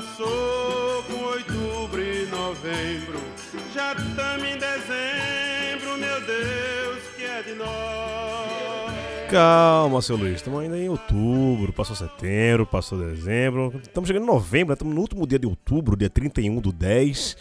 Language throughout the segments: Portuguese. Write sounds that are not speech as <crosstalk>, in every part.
Passou com outubro e novembro. Já estamos em dezembro, meu Deus, que é de nós. Calma, seu Luiz. Estamos ainda em outubro, passou setembro, passou dezembro. Estamos chegando em novembro, né? estamos no último dia de outubro, dia 31 do 10.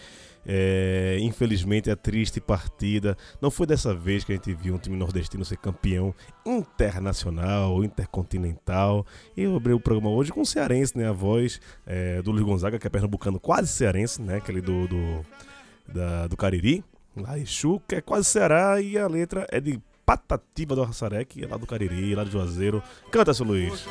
É, infelizmente a triste partida. Não foi dessa vez que a gente viu um time nordestino ser campeão internacional, intercontinental. E eu abri o programa hoje com o cearense, né? A voz é, do Luiz Gonzaga, que é pernambucano quase cearense, né? Aquele do, do, da- do Cariri. Lá Exu, que é quase Ceará, e a letra é de Patativa do Arraçaré, que é lá do Cariri, lá do Juazeiro. Canta, seu Luiz.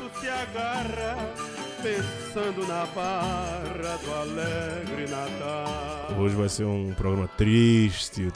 Pensando na barra do alegre Natal. Hoje vai ser um programa triste. um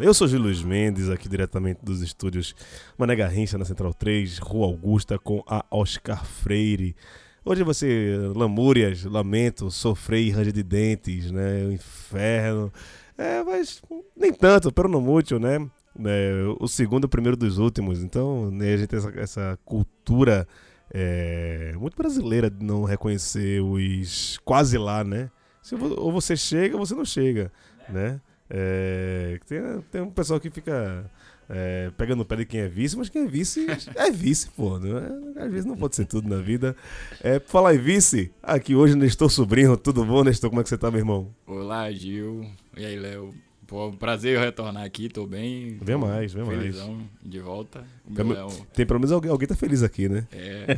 Eu sou Gil Luiz Mendes, aqui diretamente dos estúdios Mané Garrincha, na Central 3, Rua Augusta, com a Oscar Freire. Hoje ser lamúrias, lamento, sofrer e ranger de dentes, né? O inferno. É, mas nem tanto, pero não muito, né? né? O segundo é o primeiro dos últimos. Então, né, a gente tem essa, essa cultura é, muito brasileira não reconhecer os quase lá, né? Se ou você chega ou você não chega, né? É, tem, tem um pessoal que fica é, pegando o pé de quem é vice, mas quem é vice é vice, pô. Não é? Às vezes não pode ser tudo na vida. É, por falar em vice, aqui hoje Nestor Sobrinho, tudo bom, Nestor? Como é que você tá, meu irmão? Olá, Gil. E aí, Léo? Pô, um prazer retornar aqui, tô bem. Vem Tô mais, vem mais. felizão de volta. Meu Pelo- Léo Tem pelo menos alguém, alguém tá feliz aqui, né? é.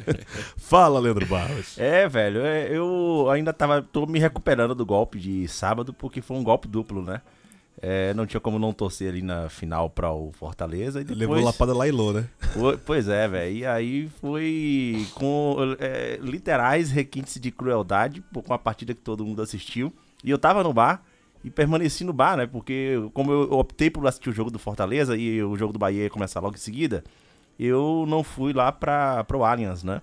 <laughs> Fala, Leandro Barros. É, velho, é, eu ainda tava. tô me recuperando do golpe de sábado, porque foi um golpe duplo, né? É, não tinha como não torcer ali na final pra o Fortaleza. E depois, Levou lapada Lailô, né? Pois é, velho. E aí foi com é, literais requintes de crueldade, com a partida que todo mundo assistiu. E eu tava no bar e permaneci no bar, né? Porque como eu optei por assistir o jogo do Fortaleza e o jogo do Bahia ia começar logo em seguida, eu não fui lá pra, pro Allianz, né?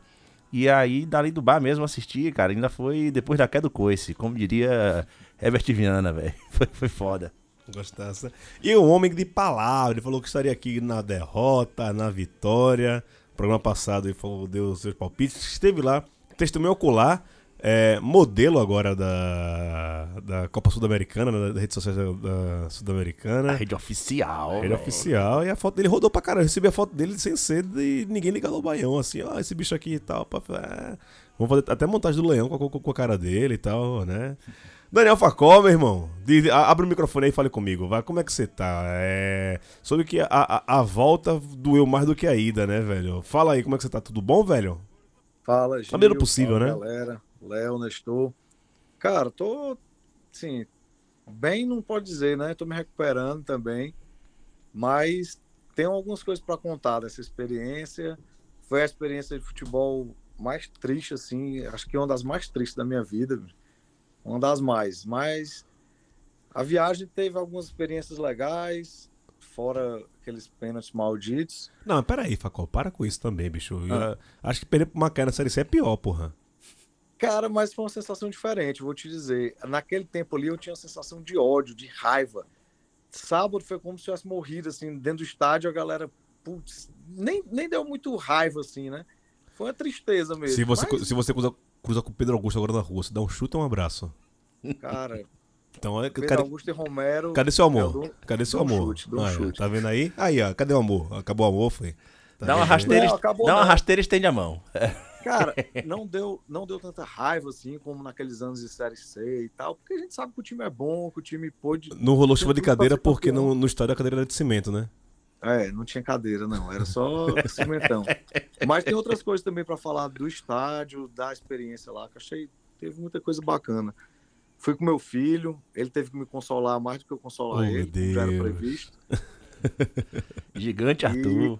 E aí, dali do bar mesmo, assisti, cara. Ainda foi depois da queda do coice, como diria Herbert Viana, velho. <laughs> Foi, foi foda. Gostasse. E um homem de palavra, ele falou que estaria aqui na derrota, na vitória. No programa passado ele falou, deu seus palpites, esteve lá, testemunho ocular, é, modelo agora da, da Copa Sul-Americana, da, da rede social da, da A rede oficial. Ele é velho. oficial e a foto dele rodou pra caramba. Eu recebi a foto dele sem ser de ninguém ligado ao baião, assim, ó, esse bicho aqui e tal. Pá, é. Vamos fazer até montagem do leão com a, com a cara dele e tal, né? Daniel Facó, meu irmão, a- abre o microfone aí e fale comigo, vai, como é que você tá? É, soube que a, a, a volta doeu mais do que a ida, né, velho? Fala aí, como é que você tá? Tudo bom, velho? Fala, Gil. maneira possível, fala, né? Galera, Léo, Nestor. Cara, tô, assim, bem não pode dizer, né? Tô me recuperando também, mas tenho algumas coisas para contar dessa experiência. Foi a experiência de futebol mais triste, assim, acho que é uma das mais tristes da minha vida, uma das mais. Mas a viagem teve algumas experiências legais, fora aqueles pênaltis malditos. Não, peraí, Facó, para com isso também, bicho. Ah. Acho que perder pro Macaé na Série C é pior, porra. Cara, mas foi uma sensação diferente, vou te dizer. Naquele tempo ali eu tinha uma sensação de ódio, de raiva. Sábado foi como se tivesse morrido, assim, dentro do estádio, a galera, putz, nem, nem deu muito raiva, assim, né? Foi uma tristeza mesmo. Se você, Mas, se você cruza, cruza com o Pedro Augusto agora na rua, você dá um chute ou um abraço? Cara, Então, é, Pedro cadê, Augusto e Romero. cadê seu amor? eu dou- Cadê seu dou um amor? chute, um Aí, ó, chute. Tá vendo aí? Aí, ó, cadê o amor? Acabou o amor, foi? Tá Dá uma rasteira, dá uma rasteira e estende a mão. Cara, <laughs> não deu, não deu tanta raiva, assim, como naqueles anos de Série C e tal, porque a gente sabe que o time é bom, que o time pôde. Não rolou chuva de cadeira porque campeão. no, no estádio a cadeira era de cimento, né? É, não tinha cadeira, não. Era só <laughs> cimentão. Mas tem outras coisas também para falar do estádio, da experiência lá, que eu achei teve muita coisa bacana. Fui com meu filho, ele teve que me consolar mais do que eu consolar Oh, ele, como já era Deus. previsto. <laughs> Gigante Arthur.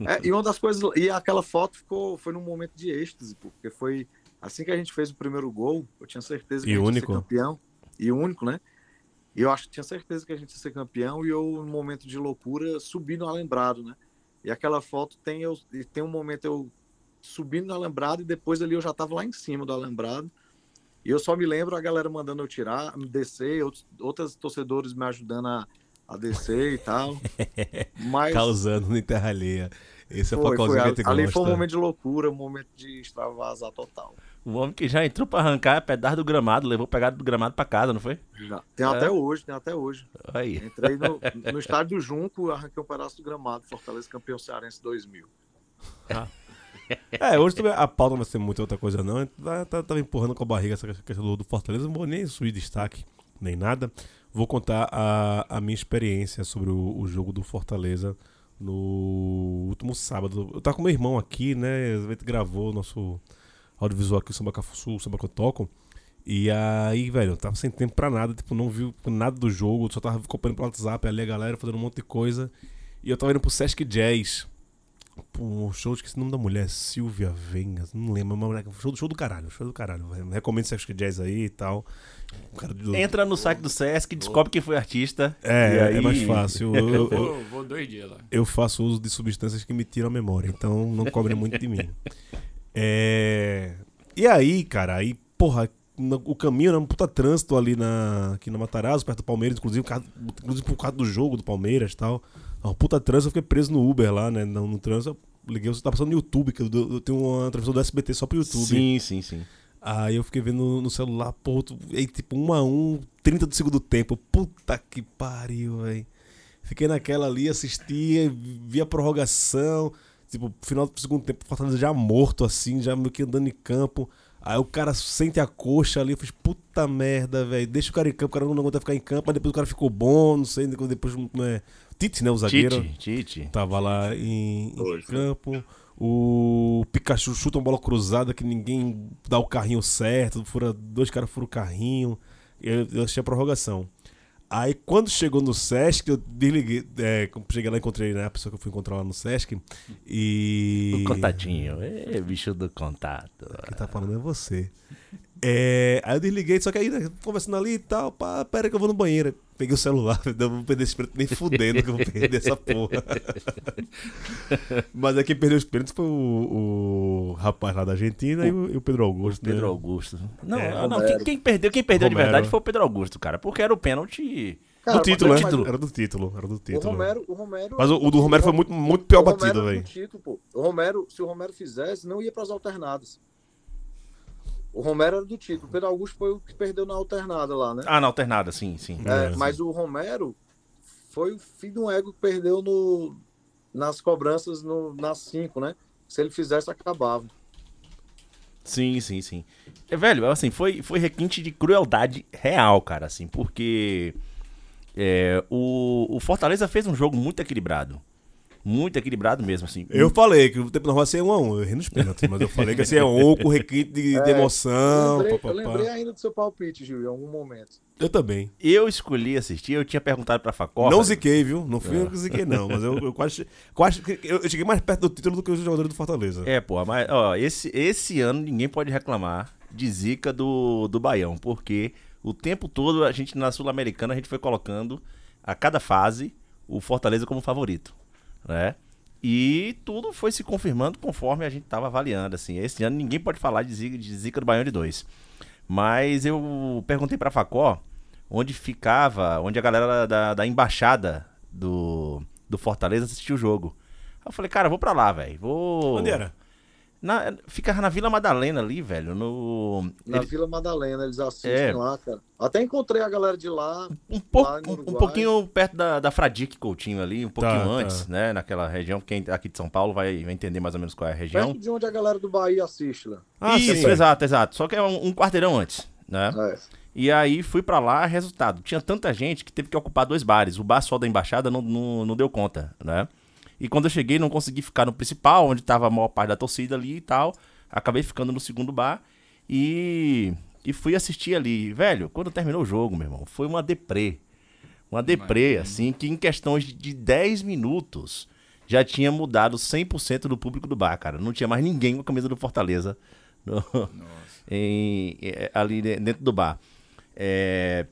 É, e uma das coisas. E aquela foto ficou, foi num momento de êxtase, porque foi assim que a gente fez o primeiro gol, eu tinha certeza que E a gente único. ia ser campeão. E único, né? E eu acho que tinha certeza que a gente ia ser campeão, e eu, num momento de loucura, subi no alembrado, né? E aquela foto tem, eu, tem um momento eu subindo no alembrado, e depois ali eu já tava lá em cima do alembrado. E eu só me lembro a galera mandando eu tirar, me descer, outros, outros torcedores me ajudando a, a descer e tal. <laughs> Mas Causando na terra alheia. Esse é o foi, foi, Facalzinho que gente ali foi um momento de loucura, um momento de extravasar total. O homem que já entrou pra arrancar pedaço do gramado, levou pegado do gramado pra casa, não foi? Já. Tem É? até hoje, tem até hoje. Aí. Entrei no, <laughs> no estádio do Junco, arranquei um pedaço do gramado, Fortaleza campeão cearense 2000. <laughs> É, hoje a pauta não vai ser muita outra coisa, não. Tá, tá, tava empurrando com a barriga essa questão do, do Fortaleza. Não vou nem subir destaque, nem nada. Vou contar a, a minha experiência sobre o, o jogo do Fortaleza no último sábado. Eu tava com meu irmão aqui, né? A gente gravou o nosso audiovisual aqui, Samba Cafuçu, Samba que eu toco. E aí, velho, eu tava sem tempo pra nada, tipo, não vi nada do jogo, só tava acompanhando pelo WhatsApp ali a galera fazendo um monte de coisa. E eu tava indo pro Sesc Jazz. Um show, esqueci o nome da mulher, Silvia Vengas, não lembro, mas moleque, show, show do caralho, show do caralho. velho. Recomendo Sesc Jazz aí e tal. O cara do- Entra no site do Sesc, descobre quem foi artista. É, e é aí- mais fácil. Eu, eu- eu- Vou, dois dias lá. eu faço uso de substâncias que me tiram a memória, então não cobre muito de mim. É... E aí, cara, aí, porra, no- o caminho era um puta trânsito ali na, aqui na Matarazzo, perto do Palmeiras, inclusive, inclusive por causa do jogo do Palmeiras e tal. Um puta trânsito, eu fiquei preso no Uber lá, né? No, no trânsito, eu liguei, você tá passando no YouTube, que eu, eu tenho uma transmissão do SBT só pro YouTube. Sim, sim, sim. Aí eu fiquei vendo no, celular, pô, aí tipo um a um, 30 do segundo tempo. Puta que pariu, velho. Fiquei naquela ali, assistia, vi a prorrogação. Tipo, final do segundo tempo, o Fortaleza já morto, assim, já meio que andando em campo. Aí o cara sente a coxa ali, eu fiz, puta merda, velho. Deixa o cara em campo, o cara não aguenta ficar em campo, mas depois o cara ficou bom, não sei, depois. Não é... Tite, né, o zagueiro. Tite, Tite. Tava lá em, em campo. O Pikachu chuta uma bola cruzada que ninguém dá o carrinho certo. Fura, dois caras furam o carrinho. Eu, eu achei a prorrogação. Aí quando chegou no Sesc, eu desliguei. É, cheguei lá, encontrei né, a pessoa que eu fui encontrar lá no Sesc. E. O contatinho. É, bicho do contato. Quem tá falando é você. É, aí eu desliguei, só que aí, né, conversando ali e tal, pá, pera que eu vou no banheiro. Peguei o celular, não vou perder esse pênalti nem fudendo que eu vou perder essa porra. Mas aí quem perdeu os pênaltis foi o, o rapaz lá da Argentina e, o, e o Pedro Augusto. Pedro né? Augusto. Não, É, não, quem, quem perdeu, quem perdeu de verdade foi o Pedro Augusto, cara. Porque era o pênalti. Cara, do título, né? mas- Era do título, era do O título. Romero, o Romero. Mas o, o do Romero foi muito, muito pior o Romero batido, velho. do título, pô. O Romero, se o Romero fizesse, não ia para as alternadas. O Romero era do título. O Pedro Augusto foi o que perdeu na alternada lá, né? Ah, na alternada, sim, sim. É, É, mas o Romero foi o filho de um ego que perdeu no, nas cobranças no, nas cinco, né? Se ele fizesse, acabava. Sim, sim, sim. É, velho, assim, foi, foi requinte de crueldade real, cara, assim, porque é, o, o Fortaleza fez um jogo muito equilibrado. Muito equilibrado mesmo, assim. Eu falei que o tempo não vai ser um a um, eu errei nos pênaltis, mas eu falei que ia ser um com requinte de, de É, emoção. eu, lembrei, pá, eu pá, pá. lembrei ainda do seu palpite, Gil, em algum momento. Eu também. Eu escolhi assistir, eu tinha perguntado pra Facó. não ziquei, viu? Não fui eu que ziquei, não. Mas eu, eu quase, quase. Eu eu cheguei mais perto do título do que os jogadores do Fortaleza. É, pô, mas ó, esse, esse ano ninguém pode reclamar de zica do, do Baião, porque o tempo todo a gente na Sul-Americana a gente foi colocando a cada fase o Fortaleza como favorito, né? E tudo foi se confirmando conforme a gente tava avaliando, assim. Esse ano ninguém pode falar de zica, de zica do Baião de dois. Mas eu perguntei pra Facó onde ficava, onde a galera da, da embaixada do, do Fortaleza assistiu o jogo. Eu falei, cara, vou pra lá, velho. Vou. Na, ficava na Vila Madalena ali, velho. No. Na ele- Vila Madalena, eles assistem É. lá, cara. Até encontrei a galera de lá. um, pouco, lá no um, um pouquinho perto da, da Fradique Coutinho ali, um pouquinho Tá, tá. antes, né? Naquela região. Quem aqui de São Paulo vai, vai entender mais ou menos qual é a região. Perto de onde a galera do Bahia assiste lá. Ah, Isso, sim. exato, exato. Só que é um, um quarteirão antes, né? É. E aí fui pra lá, resultado. Tinha tanta gente que teve que ocupar dois bares. O bar só da embaixada não, não, não deu conta, né? E quando eu cheguei, não consegui ficar no principal, onde tava a maior parte da torcida ali e tal. Acabei ficando no segundo bar. E, e fui assistir ali. Velho, quando terminou o jogo, meu irmão, foi uma deprê. Uma deprê, assim, que em questões de 10 minutos já tinha mudado 100% do público do bar, cara. Não tinha mais ninguém com a camisa do Fortaleza no- <laughs> em- é, ali de- dentro do bar. É,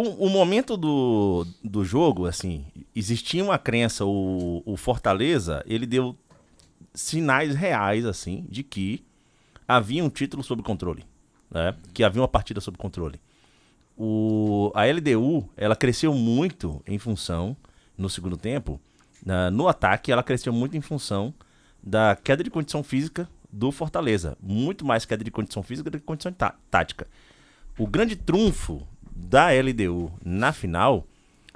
o, o momento do, do jogo, assim, existia uma crença, o, o Fortaleza, ele deu sinais reais, assim, de que havia um título sob controle, né? Que havia uma partida sob controle. O, a LDU, ela cresceu muito em função, no segundo tempo, na- no ataque, ela cresceu muito em função da queda de condição física do Fortaleza. Muito mais queda de condição física do que condição tá- tática. O grande trunfo da LDU na final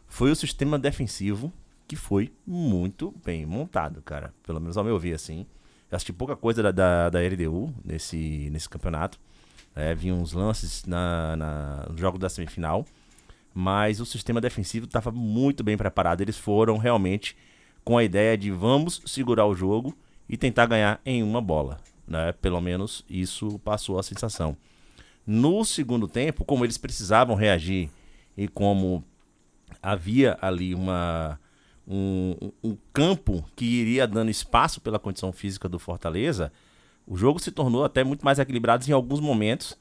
foi o sistema defensivo, que foi muito bem montado, cara. Pelo menos ao meu ver, assim. Eu assisti pouca coisa da, da, da LDU nesse, nesse campeonato. É, vi uns lances na, na, no jogo da semifinal. Mas o sistema defensivo estava muito bem preparado. Eles foram realmente com a ideia de vamos segurar o jogo e tentar ganhar em uma bola. Né? Pelo menos isso passou a sensação. No segundo tempo, como eles precisavam reagir e como havia ali uma, um, um campo que iria dando espaço pela condição física do Fortaleza, o jogo se tornou até muito mais equilibrado em alguns momentos.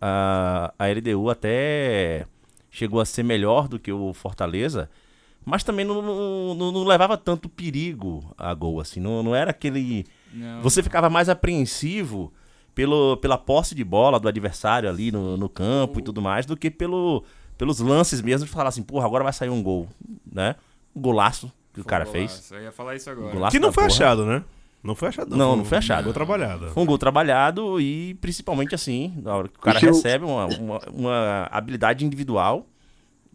A, a LDU até chegou a ser melhor do que o Fortaleza, mas também não, não, não- levava tanto perigo a gol, assim, não, não era aquele... Não, Você ficava mais apreensivo pelo, pela posse de bola do adversário ali no, no campo e tudo mais, do que pelo, pelos lances mesmo de falar assim, porra, agora vai sair um gol, né? Um golaço que o foi cara um fez. Eu ia falar isso agora. Golaço Que não foi porra. achado, né? Não foi achado. Não, foi não um- foi achado. Gol trabalhado. Foi um gol trabalhado e principalmente assim, na hora que o cara eu- recebe uma, uma, uma habilidade individual,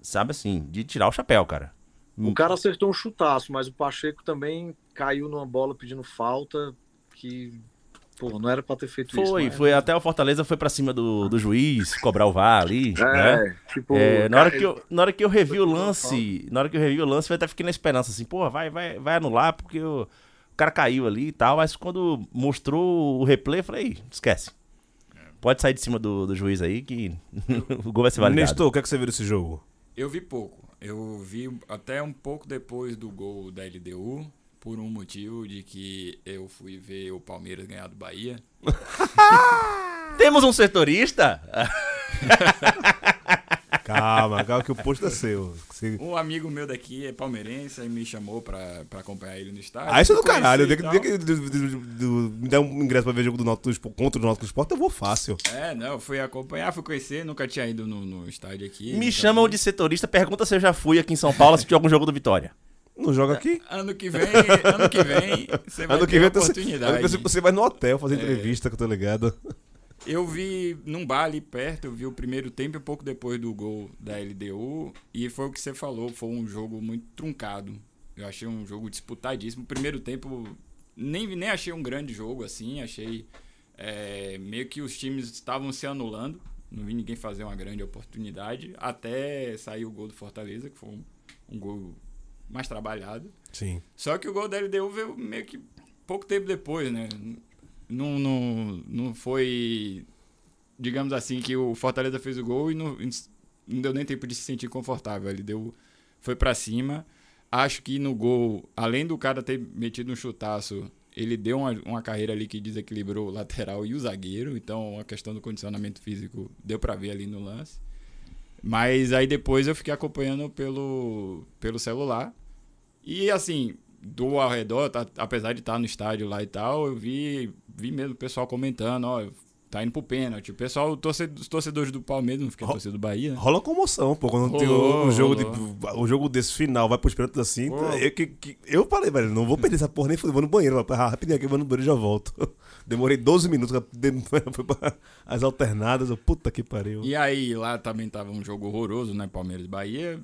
sabe assim, de tirar o chapéu, cara. O cara acertou um chutaço, mas o Pacheco também caiu numa bola pedindo falta que, pô, não era pra ter feito isso. Foi, foi até o Fortaleza foi pra cima do, do juiz, cobrar o VAR ali, né? É, tipo, É, na, hora que eu, na hora que eu revi o Foi lance, na hora que eu revi o lance, eu até fiquei na esperança assim, porra, vai, vai, vai anular porque o, o cara caiu ali e tal, mas quando mostrou o replay, eu falei, "Ih, esquece. Pode sair de cima do, do juiz aí que <laughs> o gol vai ser validado. Nestor, o que, é que você viu desse jogo? Eu vi pouco. Eu vi até um pouco depois do gol da LDU, por um motivo de que eu fui ver o Palmeiras ganhar do Bahia. <laughs> Temos um setorista? <laughs> Calma, calma que o posto é seu. Você- Um amigo meu daqui é palmeirense e me chamou pra, pra acompanhar ele no estádio. Ah, isso é do Eu caralho. e O dia que, me der um ingresso pra ver jogo do Náutico Esporte- contra o Náutico Esporte, eu vou fácil. É, não, eu fui acompanhar, fui conhecer, nunca tinha ido no, no estádio aqui. Me chamam de setorista, pergunta se eu já fui aqui em São Paulo assistir algum jogo do Vitória. Não joga aqui? Ano que vem, ano que vem, você vai Ano que ter vem oportunidade. ano que você vai no hotel fazer entrevista, que eu tô ligado. Eu vi num bar ali perto, eu vi o primeiro tempo e pouco depois do gol da LDU. E foi o que você falou, foi um jogo muito truncado. Eu achei um jogo disputadíssimo. O primeiro tempo, nem, nem achei um grande jogo assim, achei é, meio que os times estavam se anulando. Não vi ninguém fazer uma grande oportunidade. Até sair o gol do Fortaleza, que foi um, um gol mais trabalhado. Sim. Só que o gol da LDU veio meio que pouco tempo depois, né? Não, não, não foi, digamos assim, que o Fortaleza fez o gol e não, não deu nem tempo de se sentir confortável. Ele deu, foi pra cima. Acho que no gol, além do cara ter metido um chutaço, ele deu uma, uma carreira ali que desequilibrou o lateral e o zagueiro. Então, a questão do condicionamento físico deu pra ver ali no lance. Mas aí depois eu fiquei acompanhando pelo, pelo celular. E assim, do ao redor, tá- apesar de estar no estádio lá e tal, eu vi, vi mesmo o pessoal comentando, ó, tá indo pro pênalti. O pessoal, torce- os torcedores do Palmeiras, não fiquei Ro- torcedor do Bahia, né? Rola comoção, pô. Quando tem Rolou, um jogo, de, um jogo desse final, vai pros pênaltis assim. Pô. Eu, que, que- eu falei, velho, não vou perder essa porra nem fudendo, vou no banheiro. Ah, rapidinho aqui, vou no banheiro e já volto. <laughs> Demorei 12 minutos, <laughs> fui pra as alternadas. eu, Puta que pariu. E aí, lá também tava um jogo horroroso, né? Palmeiras e Bahia.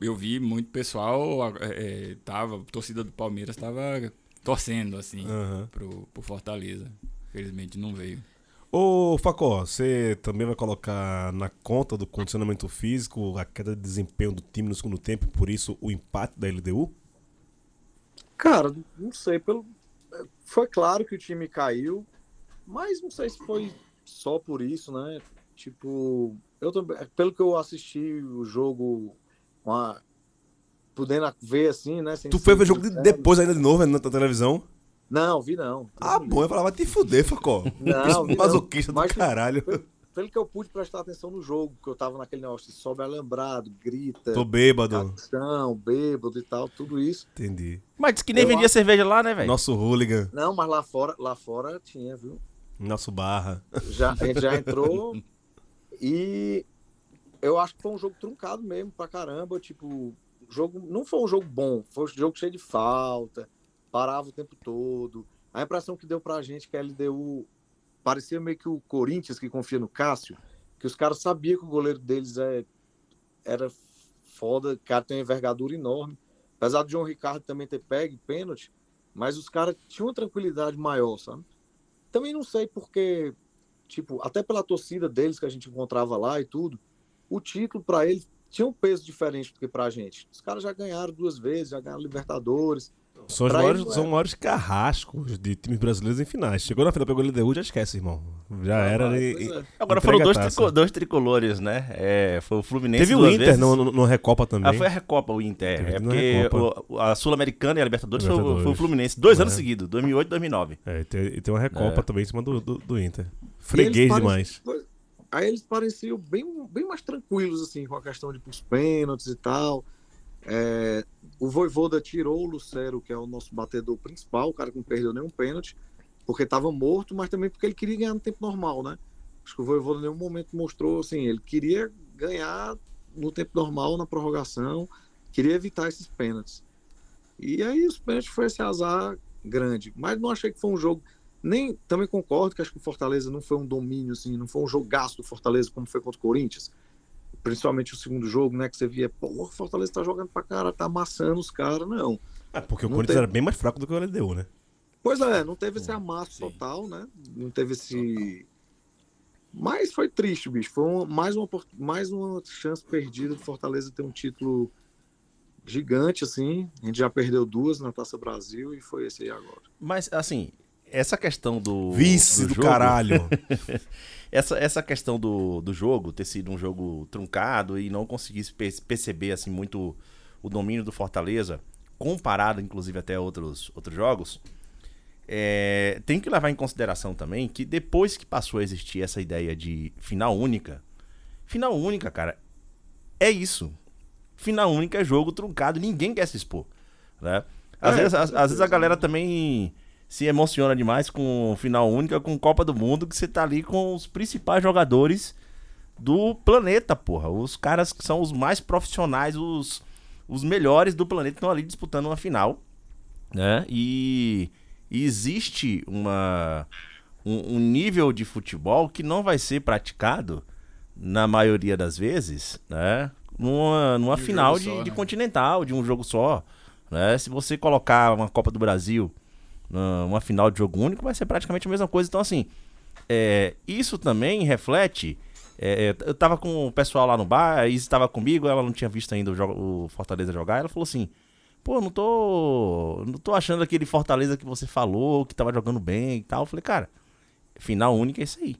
Eu vi muito pessoal, é, é, tava, a torcida do Palmeiras tava torcendo, assim, Aham. pro, pro Fortaleza. Felizmente não veio. Ô, Facó, você também vai colocar na conta do condicionamento físico a queda de desempenho do time no segundo tempo, por isso o empate da LDU? Cara, não sei, pelo... foi claro que o time caiu, Mas não sei se foi só por isso, né? Tipo, eu também, pelo que eu assisti o jogo com a, podendo ver assim, né? Tu foi ver o jogo de- depois ainda de novo né, na televisão? Não, vi não. Ah, bom, eu falava, vai te fuder, Facó. Não, <laughs> vi não. Masoquista do Mas- caralho. Pelo que eu pude prestar atenção no jogo, que eu tava naquele negócio de sobe alambrado, grita, Tô bêbado. cação, bêbado e tal, tudo isso. Entendi. Mas disse que nem Eu vendia acho- cerveja lá, né, velho? Nosso hooligan, Não, mas lá fora, lá fora tinha, viu? nosso barra. Já, a gente já <laughs> entrou e eu acho que foi um jogo truncado mesmo pra caramba. Tipo, jogo não foi um jogo bom, foi um jogo cheio de falta, parava o tempo todo. A impressão que deu pra gente que a LDU parecia meio que o Corinthians que confia no Cássio, que os caras sabiam que o goleiro deles é, era foda, o cara tem uma envergadura enorme. Apesar do João Ricardo também ter pego pênalti, mas os caras tinham uma tranquilidade maior, sabe? Também não sei porque, tipo, até pela torcida deles que a gente encontrava lá e tudo, o título pra eles tinha um peso diferente do que pra gente. Os caras já ganharam duas vezes, já ganharam Libertadores. São os maiores, são é. os maiores carrascos de times brasileiros em finais. Chegou na final, pegou o LDU, já esquece, irmão. Já era. mas, e- é. Agora foram dois, trico- dois tricolores, né? É, foi o Fluminense Teve o Inter vezes. no, no, no Recopa também. Ah, foi a Recopa, o Inter. Teve É porque o- a Sul-Americana e a Libertadores, foi o- Foi, o Libertadores. Fluminense. Dois É. anos seguidos, 2008 e 2009. É, e tem, tem uma Recopa É. também em cima do, do, do Inter. Freguês pareciam- demais. Aí eles pareciam bem, bem mais tranquilos, assim, com a questão de pros pênaltis e tal. É, o Voivoda tirou o Lucero, que é o nosso batedor principal, o cara que não perdeu nenhum pênalti, porque estava morto, mas também porque ele queria ganhar no tempo normal, né? Acho que o Voivoda em nenhum momento mostrou, assim, ele queria ganhar no tempo normal, na prorrogação, queria evitar esses pênaltis. E aí os pênaltis foi esse azar grande, mas não achei que foi um jogo nem também concordo que acho que o Fortaleza não foi um domínio assim, não foi um jogaço do Fortaleza como foi contra o Corinthians. Principalmente o segundo jogo, né, que você via, pô, o Fortaleza tá jogando pra cara, tá amassando os caras, não. É, porque o Não Corinthians tem- era bem mais fraco do que o LDU, né? Pois é, não teve esse amasso Sim. total, né? Não teve esse mas foi triste, bicho. Foi mais, uma, mais uma chance perdida do Fortaleza ter um título gigante, assim. A gente já perdeu duas na Taça Brasil e foi esse aí agora. Mas, assim, essa questão do. Vice do, jogo- caralho. <laughs> Essa, essa questão do, do jogo ter sido um jogo truncado e não conseguir se per- perceber assim muito o domínio do Fortaleza, comparado inclusive até a outros, outros jogos, é, tem que levar em consideração também que depois que passou a existir essa ideia de final única, final única, cara, é isso. Final única é jogo truncado, ninguém quer se expor, né? Às, É, vezes, às, às vezes a galera também se emociona demais com final única, com Copa do Mundo, que você tá ali com os principais jogadores do planeta, porra. Os caras que são os mais profissionais, os, os melhores do planeta estão ali disputando uma final, né? E, e existe uma, um, um nível de futebol que não vai ser praticado, na maioria das vezes, né? Numa, numa De final de, só, de né? continental, de um jogo só. Né? Se você colocar uma Copa do Brasil uma final de jogo único, vai ser praticamente a mesma coisa. Então, assim, é, isso também reflete. é, é, eu tava com o pessoal lá no bar, a Izzy tava comigo, ela não tinha visto ainda o, jogo- o Fortaleza jogar. Ela falou assim: pô, não tô, não tô achando aquele Fortaleza que você falou, que tava jogando bem e tal. Eu falei, cara, final única é isso aí.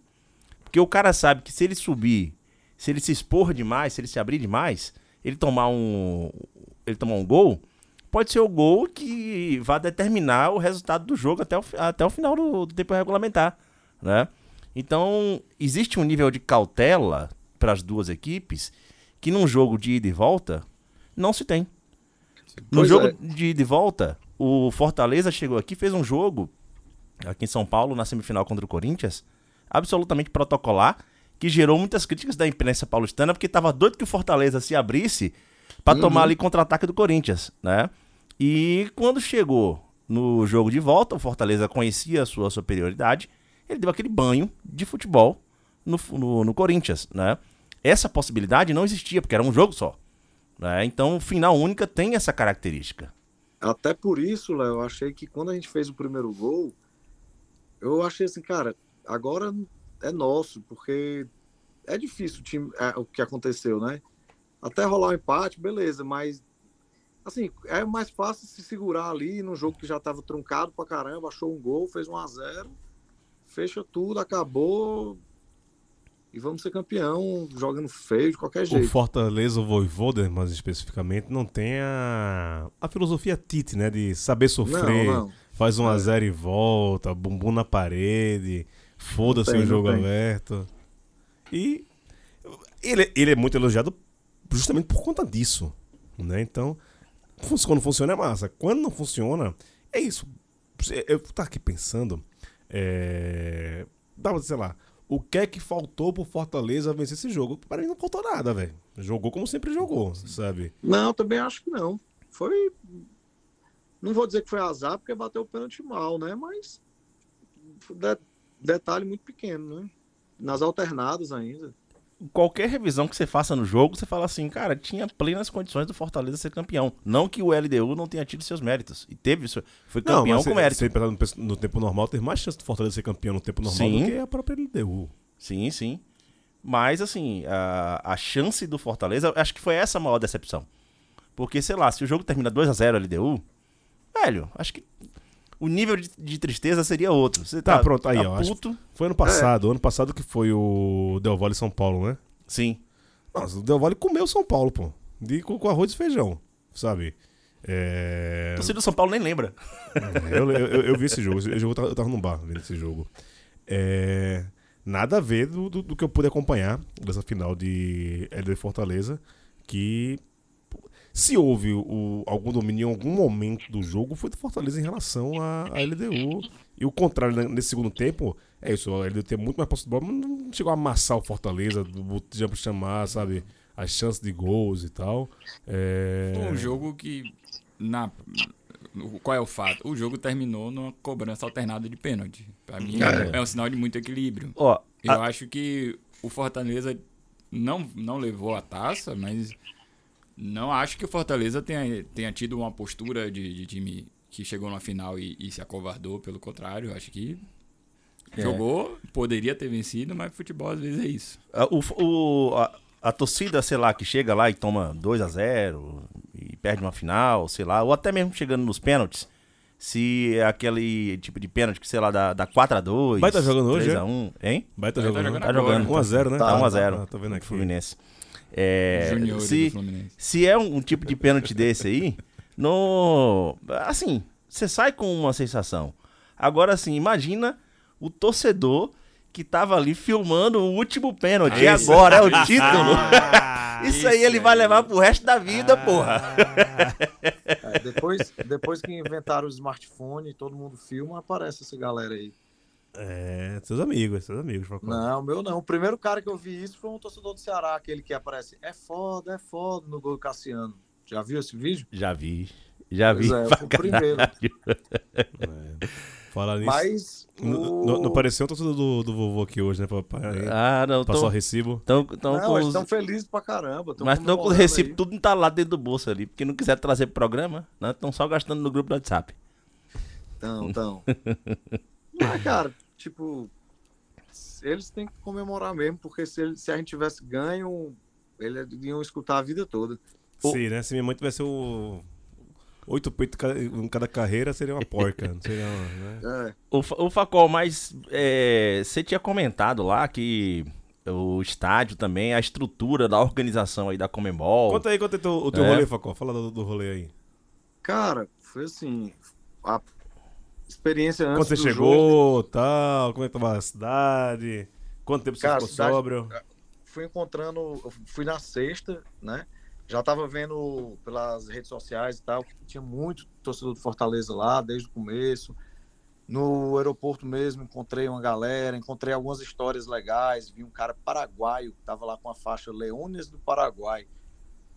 Porque o cara sabe que se ele subir, se ele se expor demais, se ele se abrir demais, ele tomar um, ele tomar um gol, pode ser o gol que vai determinar o resultado do jogo até o, até o final do, do tempo regulamentar, né? Então, existe um nível de cautela para as duas equipes que num jogo de ida e volta não se tem. No Pois jogo é. de ida e volta, o Fortaleza chegou aqui, fez um jogo aqui em São Paulo, na semifinal contra o Corinthians, absolutamente protocolar, que gerou muitas críticas da imprensa paulistana, porque tava doido que o Fortaleza se abrisse para tomar ali contra-ataque do Corinthians, né? E quando chegou no jogo de volta, o Fortaleza conhecia a sua superioridade, ele deu aquele banho de futebol no, no, no Corinthians, né? Essa possibilidade não existia, porque era um jogo só. Né? Então, final única tem essa característica. Até por isso, Léo, eu achei que quando a gente fez o primeiro gol, eu achei assim, cara, agora é nosso, porque é difícil o, time, é, o que aconteceu, né? Até rolar o empate, beleza, mas assim, é mais fácil se segurar ali num jogo que já estava truncado pra caramba, achou um gol, fez um a 0 fecha tudo, acabou. E vamos ser campeão jogando feio de qualquer jeito. O Fortaleza, o Voivoda, mais especificamente, não tem a, a filosofia Tite, né? De saber sofrer, Não, não. faz um a É. zero e volta, bumbum na parede, foda-se o jogo aberto. E ele, ele é muito elogiado justamente por conta disso, né? Então, quando funciona é massa. Quando não funciona, é isso. Eu tava aqui pensando, é... Dava, sei lá, o que é que faltou pro Fortaleza vencer esse jogo? Para mim não faltou nada, velho. Jogou como sempre jogou, sabe? Não, também acho que não. Foi. Não vou dizer que foi azar, porque bateu o pênalti mal, né? Mas. de- Detalhe muito pequeno, né? Nas alternadas ainda. Qualquer revisão que você faça no jogo, você fala assim, cara, tinha plenas condições do Fortaleza ser campeão. Não que o LDU não tenha tido seus méritos. E teve, isso- foi campeão mas com mérito. se pensar no, tempo normal, teve mais chance do Fortaleza ser campeão no tempo normal Sim. do que a própria LDU. Sim, sim. Mas, assim, a, a chance do Fortaleza, acho que foi essa a maior decepção. Porque, sei lá, se o jogo termina 2x0 LDU, velho, acho que o nível de, de tristeza seria outro. Você Tá, tá, pronto, aí, tá ó, puto. Foi ano passado, ano passado que foi o Del Valle São Paulo, né? Sim. Nossa, o Del Valle comeu São Paulo, pô. De, com, com arroz e feijão, sabe? É... O torcedor do São Paulo nem lembra. eu, eu, eu- eu vi esse jogo. Esse jogo eu tava, eu tava num bar vendo esse jogo. É, nada a ver do, do, do que eu pude acompanhar dessa final de LD Fortaleza. Que se houve o, algum domínio em algum momento do jogo, foi do Fortaleza em relação à à LDU. E o contrário, né, nesse segundo tempo, é isso. A LDU tem muito mais posse de bola, mas não chegou a amassar o Fortaleza, do jump chamar, sabe? As chances de gols e tal. É... Um jogo que. Na, qual é o fato? O jogo terminou numa cobrança alternada de pênalti. Pra mim é, um sinal de muito equilíbrio. Ó, Eu a- acho que o Fortaleza não, não levou a taça, mas não acho que o Fortaleza tenha, tenha tido uma postura de, de time que chegou na final e, e se acovardou. Pelo contrário, acho que É. jogou, poderia ter vencido, mas futebol às vezes é isso. a, o, o- a, a torcida, sei lá, que chega lá e toma 2 a 0 e perde uma final, sei lá, ou até mesmo chegando nos pênaltis, se é aquele tipo de pênalti que, sei lá, dá, dá 4 a 2 Vai tá jogando hoje, 3 é? a 1 hein? Vai tá Vai tá jogando. Tá jogando. 1x0, né? Tá 1 a Tá, 0 tá, tô vendo aqui. Fluminense. É, Juniores se, do Fluminense. se é um, um tipo de pênalti desse aí, <laughs> no assim, você sai com uma sensação. Agora assim, imagina o torcedor que tava ali filmando o último pênalti. e Esse. agora é o título. <laughs> isso aí isso ele vai aí. levar pro resto da vida, porra. É, depois, depois que inventaram o smartphone, todo mundo filma, aparece essa galera aí. É, seus amigos, seus amigos. Não, meu não. O primeiro cara que eu vi isso foi um torcedor do Ceará, aquele que aparece. É foda, é foda no gol do Cassiano. Já viu esse vídeo? Já vi. Já vi. Pois é, pra foi o primeiro. caralho. Falar nisso. Mas. Não, o- não- não apareceu um torcedor do, do vovô aqui hoje, né? Pra Ah, não, passar o recibo. tão, tão Não, com eles os... estão felizes pra caramba. tão Mas estão com o recibo aí. tudo entalado dentro do bolso ali, porque não quiser trazer pro programa, né? Estão só gastando no grupo do WhatsApp. Então, então. <laughs> Mas, cara, tipo, eles têm que comemorar mesmo, porque se, ele- se a gente tivesse ganho, eles iam escutar a vida toda. Sim, né? Se minha mãe tivesse o. Oito peitos em cada carreira, seria uma porca. Não seria uma, né? <laughs> É, O, o Facol, mas é, você tinha comentado lá que o estádio também, a estrutura da organização aí da Comembol. Conta aí, conta aí teu- o teu É. rolê, Facó. Fala do, do rolê aí. cara, foi assim, a experiência antes Quando você do jogo, chegou, tal, como é que tava a cidade? Quanto tempo Cara, você ficou cidade- sóbrio? fui encontrando, fui na sexta, né? Já tava vendo pelas redes sociais e tal, que tinha muito torcedor do Fortaleza lá desde o começo. No aeroporto mesmo, encontrei uma galera, encontrei algumas histórias legais. Vi um cara paraguaio que tava lá com a faixa Leônidas do Paraguai.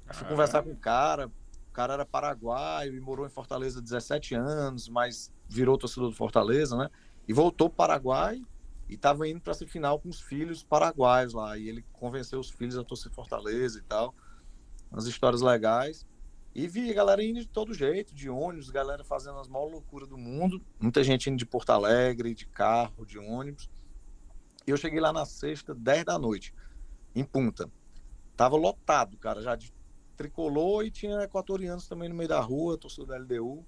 Aí fui Ah. conversar com o cara. O cara era paraguaio e morou em Fortaleza há 17 anos, mas virou torcedor do Fortaleza, né? E voltou para o Paraguai e tava indo para essa final com os filhos paraguaios lá. E ele convenceu os filhos a torcer Fortaleza e tal. Umas histórias legais. E vi a galera indo de todo jeito, de ônibus, galera fazendo as maiores loucuras do mundo. Muita gente indo de Porto Alegre, de carro, de ônibus. E eu cheguei lá na sexta, 10 da noite, em Punta. Tava lotado, cara, já de tricolor e tinha equatorianos também no meio da rua, torcedor da LDU.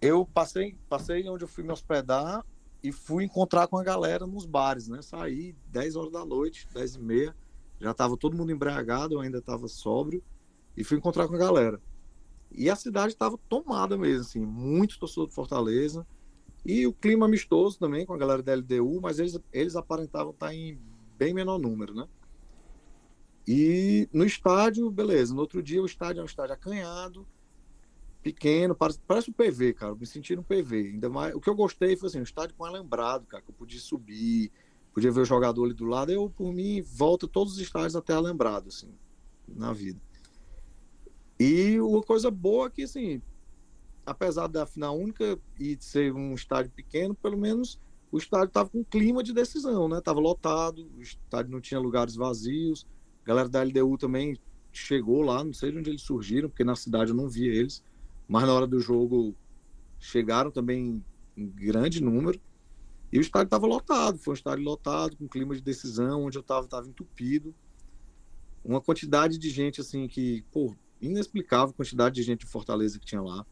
Eu passei, passei onde eu fui me hospedar e fui encontrar com a galera nos bares, né? Saí 10 horas da noite, 10 e meia, já tava todo mundo embriagado, eu ainda tava sóbrio, e fui encontrar com a galera. E a cidade tava tomada mesmo, assim, muito torcedor de Fortaleza, e o clima amistoso também com a galera da LDU, mas eles, eles aparentavam estar em bem menor número, né? E no estádio, beleza, no outro dia o estádio é um estádio acanhado, pequeno, parece, parece um PV, cara. Me senti no PV. Ainda mais, o que eu gostei foi assim, um estádio com alambrado, cara, que eu podia subir, podia ver o jogador ali do lado. Eu, por mim, volto todos os estádios até alambrado, assim, na vida. E uma coisa boa é que, assim, apesar da final única e de ser um estádio pequeno, pelo menos o estádio estava com clima de decisão, né? Tava lotado, o estádio não tinha lugares vazios. A galera da LDU também chegou lá, não sei de onde eles surgiram, porque na cidade eu não via eles mas na hora do jogo chegaram também em grande número. E o estádio estava lotado, foi um estádio lotado, com clima de decisão, onde eu estava estava entupido. Uma quantidade de gente, assim, que, pô, inexplicável quantidade de gente de Fortaleza que tinha lá.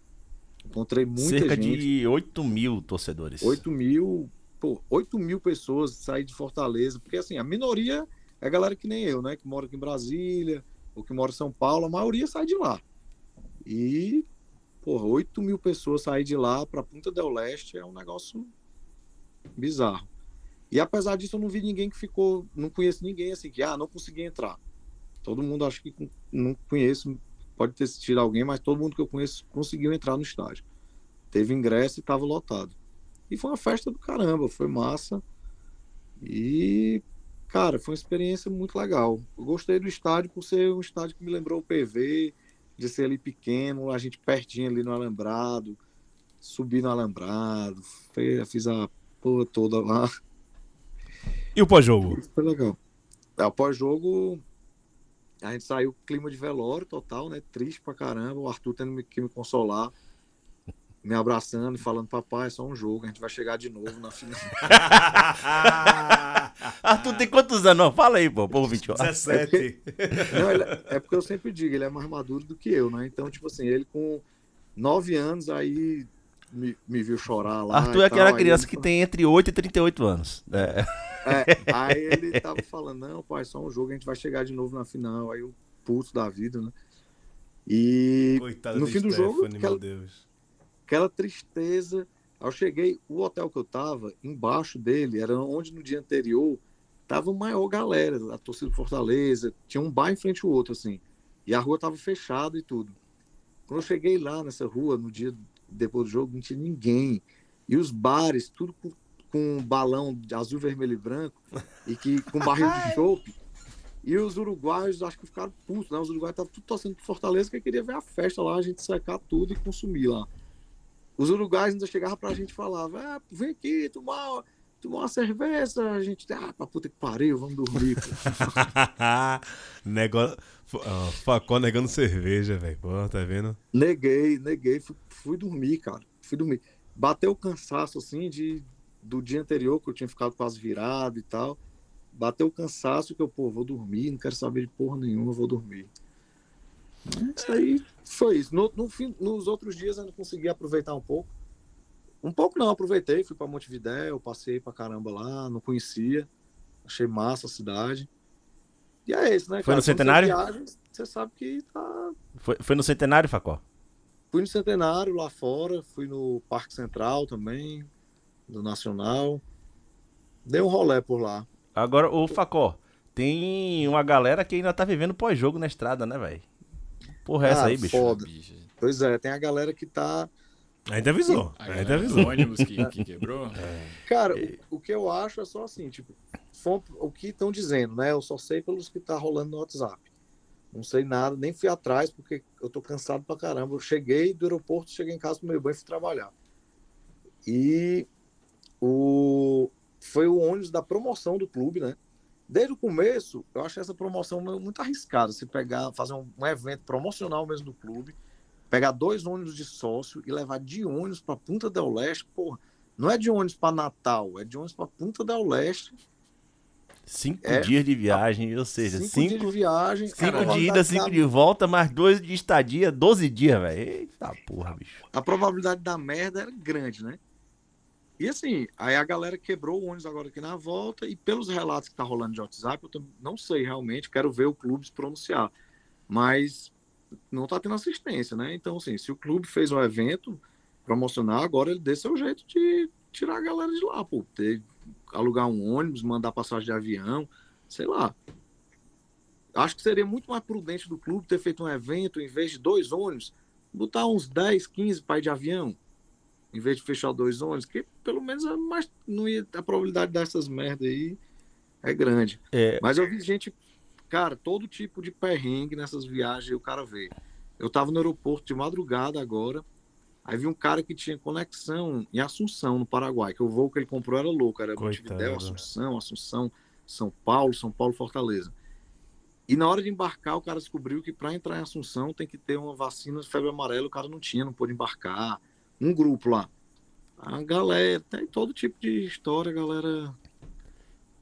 Encontrei muita Cerca gente. de 8 mil torcedores. 8 mil, pô, 8 mil pessoas sair de Fortaleza, porque assim, a minoria é a galera que nem eu, né? Que mora aqui em Brasília, ou que mora em São Paulo, a maioria sai de lá. E porra, 8 mil pessoas sair de lá para Punta del Leste é um negócio bizarro. E apesar disso, eu não vi ninguém que ficou, não conheço ninguém assim, que, ah, não consegui entrar. Todo mundo acho que não conheço, pode ter assistido alguém, mas todo mundo que eu conheço conseguiu entrar no estádio. Teve ingresso e estava lotado. E foi uma festa do caramba, foi massa. E, cara, foi uma experiência muito legal. Eu gostei do estádio por ser um estádio que me lembrou o PV, de ser ali pequeno, a gente pertinho ali no Alambrado, subi no Alambrado, fiz, fiz a porra toda lá. E o pós-jogo? Foi legal. É, o pós-jogo, a gente saiu clima de velório total, né? Triste pra caramba, o Arthur tendo que me consolar, me abraçando e falando, papai, é só um jogo, a gente vai chegar de novo na final. <laughs> Arthur tem quantos anos? Não, fala aí, pô, povo 28. 17. Não, ele- é porque eu sempre digo, ele é mais maduro do que eu, né? Então, tipo assim, ele com nove anos aí me, me viu chorar lá. Arthur é aquela tal, criança ele que tem entre 8 e 38 anos. É. É, <laughs> aí ele tava falando, não, pai, só um jogo, a gente vai chegar de novo na final. Aí o pulso da vida, né? E Coitado no fim do jogo, Stephanie, aquela, meu Deus. Aquela tristeza. Aí eu cheguei, o hotel que eu tava, embaixo dele, era onde no dia anterior tava maior galera, a torcida do Fortaleza, tinha um bar em frente ao outro, assim. E a rua tava fechada e tudo. Quando eu cheguei lá nessa rua, no dia depois do jogo, não tinha ninguém. E os bares, tudo com, com um balão de azul, vermelho e branco, e que com barril de <laughs> chope. E os uruguaios, acho que ficaram putos, né? Os uruguaios estavam tudo torcendo pro Fortaleza, que queria ver a festa lá, a gente secar tudo e consumir lá. Os uruguaios ainda chegavam pra gente e falavam, ah, vem aqui tomar, tomar uma cerveja. A gente, ah, pra puta que pariu, vamos dormir. pô." <laughs> Negócio. ah, Facó negando cerveja, velho. Pô, tá vendo? neguei, neguei, fui, fui dormir, cara. Fui dormir. Bateu o cansaço, assim, de, do dia anterior, que eu tinha ficado quase virado e tal. Bateu o cansaço que eu, pô, vou dormir, não quero saber de porra nenhuma, vou dormir. Isso aí foi isso. No, no fim, nos outros dias eu ainda consegui aproveitar um pouco. Um pouco não, aproveitei, fui para Montevidéu, passei pra caramba lá, não conhecia. Achei massa a cidade. E é isso, né? Foi no cara? Você Centenário? viaja, Você sabe que tá. Foi, foi no centenário, Facó? Fui no Centenário lá fora, fui no Parque Central também, do Nacional. Dei um rolê por lá. Agora, o Facó, tem uma galera que ainda tá vivendo pós-jogo na estrada, né, velho? Porra, é essa Ah, aí, bicho? foda. Bicho. Pois é, tem a galera que tá. Ainda avisou. Ainda avisou. ônibus que, que <laughs> quebrou. Cara, o, o que eu acho é só assim, tipo, o que estão dizendo, né? Eu só sei pelos que tá rolando no WhatsApp. Não sei nada, nem fui atrás, porque eu tô cansado pra caramba. Eu cheguei do aeroporto, cheguei em casa, tomei banho e fui trabalhar. E o foi o ônibus da promoção do clube, né? Desde o começo, eu achei essa promoção muito arriscada. Se pegar, fazer um, um evento promocional mesmo do clube, pegar dois ônibus de sócio e levar de ônibus para Punta del Leste, porra, não é de ônibus para Natal, é de ônibus para Punta del Leste. Cinco É. dias de viagem, ou seja, Cinco, cinco, dias de viagem. cinco a de ida, cinco da- de volta, mais dois de estadia, 12 dias, velho. Eita porra, bicho. A probabilidade da merda era grande, né? E assim, aí a galera quebrou o ônibus agora aqui na volta, e pelos relatos que tá rolando de WhatsApp, eu não sei realmente, quero ver o clube se pronunciar. Mas não tá tendo assistência, né? Então, assim, se o clube fez um evento promocional, agora ele dê seu jeito de tirar a galera de lá, pô. Ter, alugar um ônibus, mandar passagem de avião, sei lá. Acho que seria muito mais prudente do clube ter feito um evento, em vez de dois ônibus, botar uns 10, 15 para ir de avião em vez de fechar dois ônibus, que pelo menos é mais, não ia, a probabilidade dessas merda aí é grande. É. Mas eu vi gente, cara, todo tipo de perrengue nessas viagens o cara vê. Eu tava no aeroporto de madrugada agora, aí vi um cara que tinha conexão em Assunção, no Paraguai, que o voo que ele comprou era louco, era. Montevidéu, Assunção, Assunção, São Paulo, São Paulo, Fortaleza. E na hora de embarcar, o cara descobriu que para entrar em Assunção tem que ter uma vacina de febre amarela, o cara não tinha, não pôde embarcar. Um grupo lá. A galera, tem todo tipo de história, galera.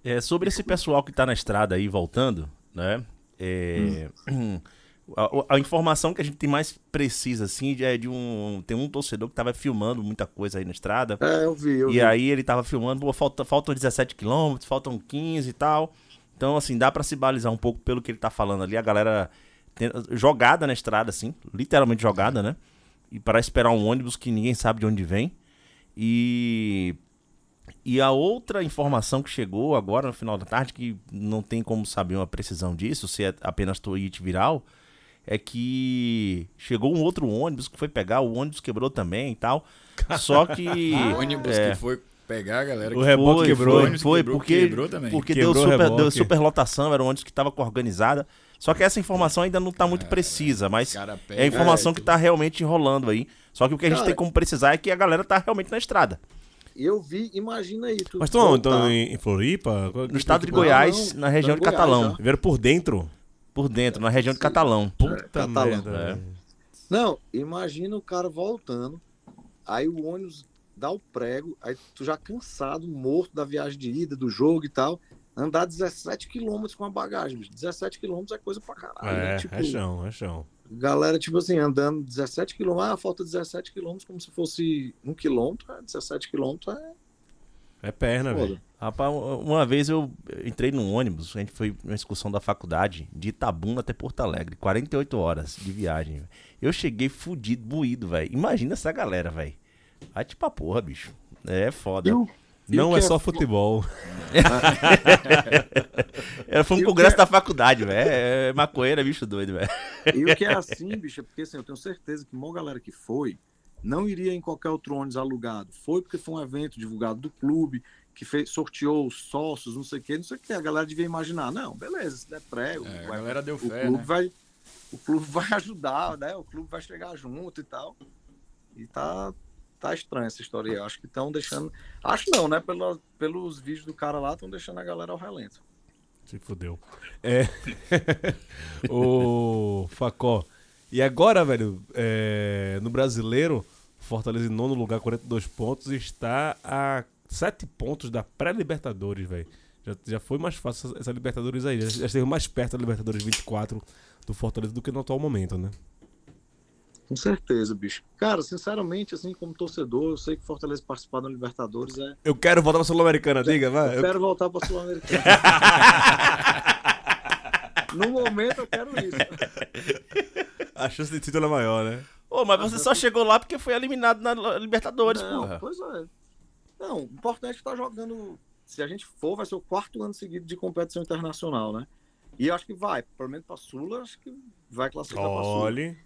É, sobre esse pessoal que tá na estrada aí voltando, né? é, <clears throat> a, a informação que a gente tem mais precisa, assim, é de um. Tem um torcedor que tava filmando muita coisa aí na estrada. É, eu vi, eu E vi. aí ele tava filmando, pô, falta, faltam 17 quilômetros, faltam 15 e tal. Então, assim, dá pra se balizar um pouco pelo que ele tá falando ali. A galera tem- jogada na estrada, assim, literalmente jogada, né? E para esperar um ônibus que ninguém sabe de onde vem. E. E a outra informação que chegou agora no final da tarde, que não tem como saber uma precisão disso, se é apenas tweet viral, é que chegou um outro ônibus que foi pegar, o ônibus quebrou também e tal. Só que. <laughs> O ônibus é, que foi pegar a galera. O que reboque foi, quebrou. Foi, foi quebrou, porque, quebrou também. porque Quebrou deu, super, deu superlotação, era um ônibus que estava organizada. Só que essa informação ainda não está muito precisa, mas é a informação É, que está realmente enrolando aí. Só que o que a gente Cara, tem como precisar é que a galera tá realmente na estrada. E eu vi, imagina aí. Tu Mas estão onde? Estão em, em Floripa? No estado de Não, Goiás, não, na região de tá Goiás, Catalão. já. Vieram por dentro? Por dentro, na região de Catalão. Puta Catalão. merda. É. velho. Não, imagina o cara voltando, aí o ônibus dá o prego, aí tu já cansado, morto da viagem de ida, do jogo e tal, andar 17 quilômetros com a bagagem, bicho. 17 quilômetros é coisa pra caralho. né? É, Tipo, é chão, é chão. galera, tipo assim, andando 17 quilômetros, ah, falta 17 quilômetros, como se fosse um quilômetro, é, 17 quilômetros é É perna, velho. Rapaz, uma vez eu entrei num ônibus, a gente foi numa excursão da faculdade, de Itabuna até Porto Alegre, 48 horas de viagem. Eu cheguei fudido, buído, velho. Imagina essa galera, velho. Vai tipo pra porra, bicho. É foda. E o- e Não o é só futebol. <laughs> Era, foi um E o congresso que da faculdade, velho. É, é maconheiro, é bicho doido, velho. E o que é <laughs> assim, bicho, é porque assim, eu tenho certeza que a maior galera que foi não iria em qualquer outro ônibus alugado. Foi porque foi um evento divulgado do clube, que fez, sorteou os sócios, não sei o que, não sei o que. A galera devia imaginar, não, beleza, se der prego, É, a vai- galera deu o fé, clube né? vai. O clube <laughs> vai ajudar, né? O clube vai chegar junto e tal. E tá, tá estranha essa história aí. Acho que estão deixando. Acho não, né? Pelo, pelos vídeos do cara lá, estão deixando a galera ao relento. Se fudeu. É. <laughs> o Facó. E agora, velho, é, no brasileiro, Fortaleza em nono lugar, 42 pontos, está a 7 pontos da pré-Libertadores, velho. Já, já foi mais fácil essa, essa Libertadores aí. Já, já esteve mais perto da Libertadores 24 do Fortaleza do que no atual momento, né? Com certeza, bicho. Cara, sinceramente, assim, como torcedor, eu sei que Fortaleza participar da Libertadores é. Eu quero voltar pra Sul-Americana, diga, vai. Eu Eu- quero voltar pra Sul-Americana. <laughs> no momento eu quero isso. A chance de título é maior, né? Ô, mas você só chegou lá porque foi eliminado na Libertadores, Não, porra. pois é. Não, o importante é que tá jogando. Se a gente for, vai ser o quarto ano seguido de competição internacional, né? E eu acho que vai, pelo menos pra Sula, acho que vai classificar pra Sula.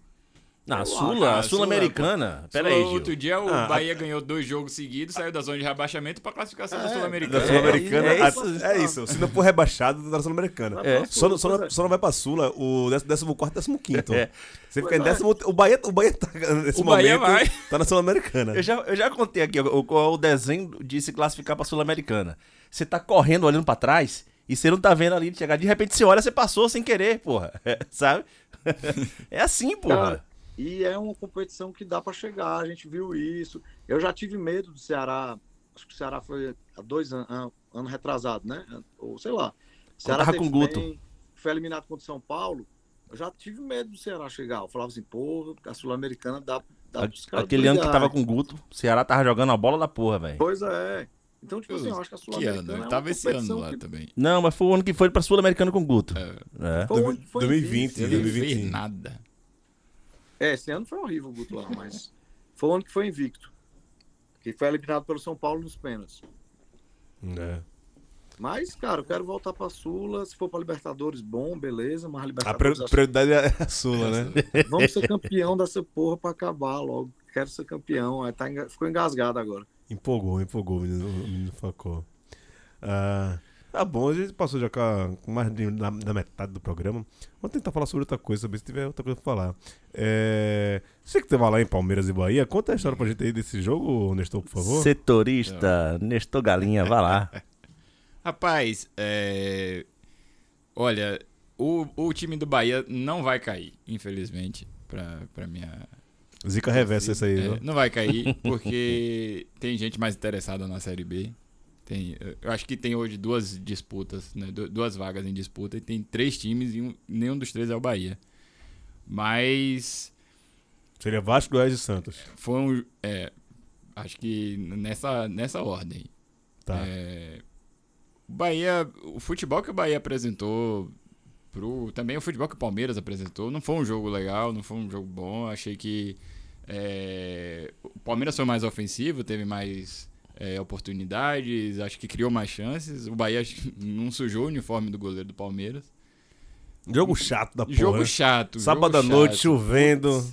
Na Sula, a Sul-Americana. Pera aí, Outro Gil. dia o Ah, Bahia ganhou dois jogos seguidos, saiu da zona de rebaixamento pra classificação da É, Da Sul-Americana. Sul-Americana. é a- isso. É, isso. Se não for rebaixado, tá na Sul-Americana. Vai É. pra Só, não- só, não, é. só não vai pra Sula o 14 e 15. É. Você fica em é. décimo. O Bahia, o Bahia tá nesse O Bahia momento. vai. Tá na Sul-Americana. Eu já, eu já contei aqui qual é o desenho de se classificar pra Sul-Americana. Você tá correndo, olhando pra trás, e você não tá vendo ali chegar. De repente você olha, você passou sem querer, porra. <laughs> Sabe? <laughs> É assim, porra. E é uma competição que dá pra chegar, a gente viu isso. Eu já tive medo do Ceará, acho que o Ceará foi há dois anos, ano, ano retrasado, né? Ou sei lá. O Ceará teve com Guto. bem, foi eliminado contra o São Paulo. Eu já tive medo do Ceará chegar. Eu falava assim, porra, a Sul-Americana dá, dá pros caras Aquele ano que tava com o Guto, o Ceará tava jogando a bola da porra, velho. Pois é. Então, tipo assim, eu acho que a Que Sul-Americana ano? é Ele uma tava esse ano lá que- também. Não, mas foi o ano que foi pra Sul-Americana com o Guto. É. Foi o ano que foi 2020, invicto. Ele não 2020. fez nada. É, esse ano foi horrível o lá, mas foi o ano que foi invicto. Que foi eliminado pelo São Paulo nos pênaltis. É. Mas, cara, eu quero voltar pra Sula. Se for pra Libertadores, bom, beleza. Mas a A Libertadores. pri- prioridade é a Sula, né? acho- <laughs> Vamos ser campeão dessa porra pra acabar logo. Quero ser campeão. Aí tá enga- Ficou engasgado agora. Empolgou, empolgou o menino, o menino Facó. Ah, tá bom, a gente passou já com mais de, da, da metade do programa. Vamos tentar falar sobre outra coisa, saber se tiver outra coisa pra falar. É, você que tava lá em Palmeiras e Bahia, conta a história pra gente aí desse jogo, Nestor, por favor. Setorista, Nestor Galinha, vai lá. <laughs> Rapaz, é... olha, o, o time do Bahia não vai cair, infelizmente, pra, pra minha. Zica reversa essa aí, É, não vai cair, porque tem gente mais interessada na Série B. Tem, eu acho que tem hoje duas disputas, né, du- duas vagas em disputa, e tem três times e um- nenhum dos três é o Bahia. Mas Seria Vasco, Goiás e Santos. foi um. É, acho que nessa, nessa ordem. Tá. É, o Bahia, o futebol que o Bahia apresentou pro, também o futebol que o Palmeiras apresentou, não foi um jogo legal, não foi um jogo bom. Achei que é, o Palmeiras foi mais ofensivo, teve mais é, oportunidades, acho que criou mais chances. O Bahia <laughs> não sujou o uniforme do goleiro do Palmeiras. Jogo chato da porra. jogo chato. Sábado à noite, chovendo.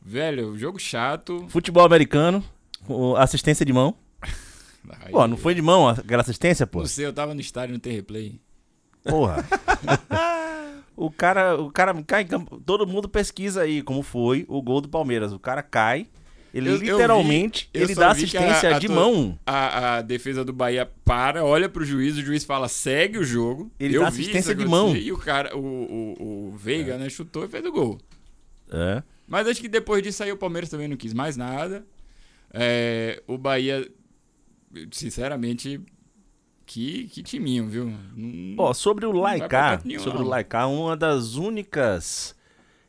Velho, jogo chato. Futebol americano, com assistência de mão. Aí- Pô, não foi de mão aquela assistência, pô? Não sei, eu tava no estádio no T-Replay. Porra. <laughs> o cara, o cara cai em campo. Todo mundo pesquisa aí como foi o gol do Palmeiras. O cara cai, ele Eu- eu literalmente, vi- eu ele só dá vi que a- assistência a de to- mão. A, a defesa do Bahia para, olha pro juiz, o juiz fala, segue o jogo. Ele eu dá vi assistência de mão. E o cara, o, o, o Veiga, né, chutou e fez o gol. É. Mas acho que depois disso aí o Palmeiras também não quis mais nada. É, o Bahia, sinceramente, que, que timinho, viu? Ó, sobre o Laicá, sobre o. Laicá, uma das únicas,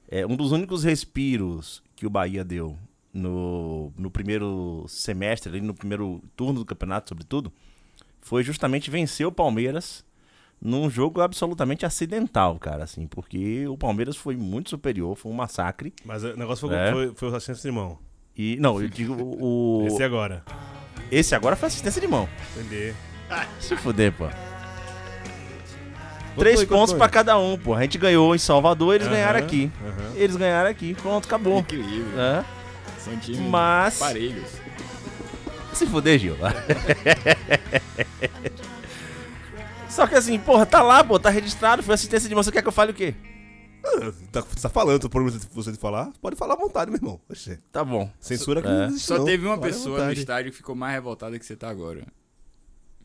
é, um dos únicos respiros que o Bahia deu no, no primeiro semestre, ali no primeiro turno do campeonato, sobretudo, foi justamente vencer o Palmeiras num jogo absolutamente acidental, cara, assim, porque o Palmeiras foi muito superior, foi um massacre. Mas o negócio foi, É. foi, foi o assistência de mão. E não, eu digo o Esse é agora. esse agora foi assistência de mão. Entender. Se fuder, pô. Três pontos pra cada um, pô. A gente ganhou em Salvador, eles ganharam aqui. Eles ganharam aqui, pronto, acabou. Equilíbrio. É. São times Mas- parelhos. Se fuder, Gil. Só que assim, porra, tá lá, pô, tá registrado, foi assistência de. Você quer que eu fale o quê? Ah, Tá, você tá falando, tô proibido você de falar? Pode falar à vontade, meu irmão. Oxê. Tá bom. Censura que É. não existe, Só não. teve uma Fala pessoa no estádio que ficou mais revoltada que você tá agora.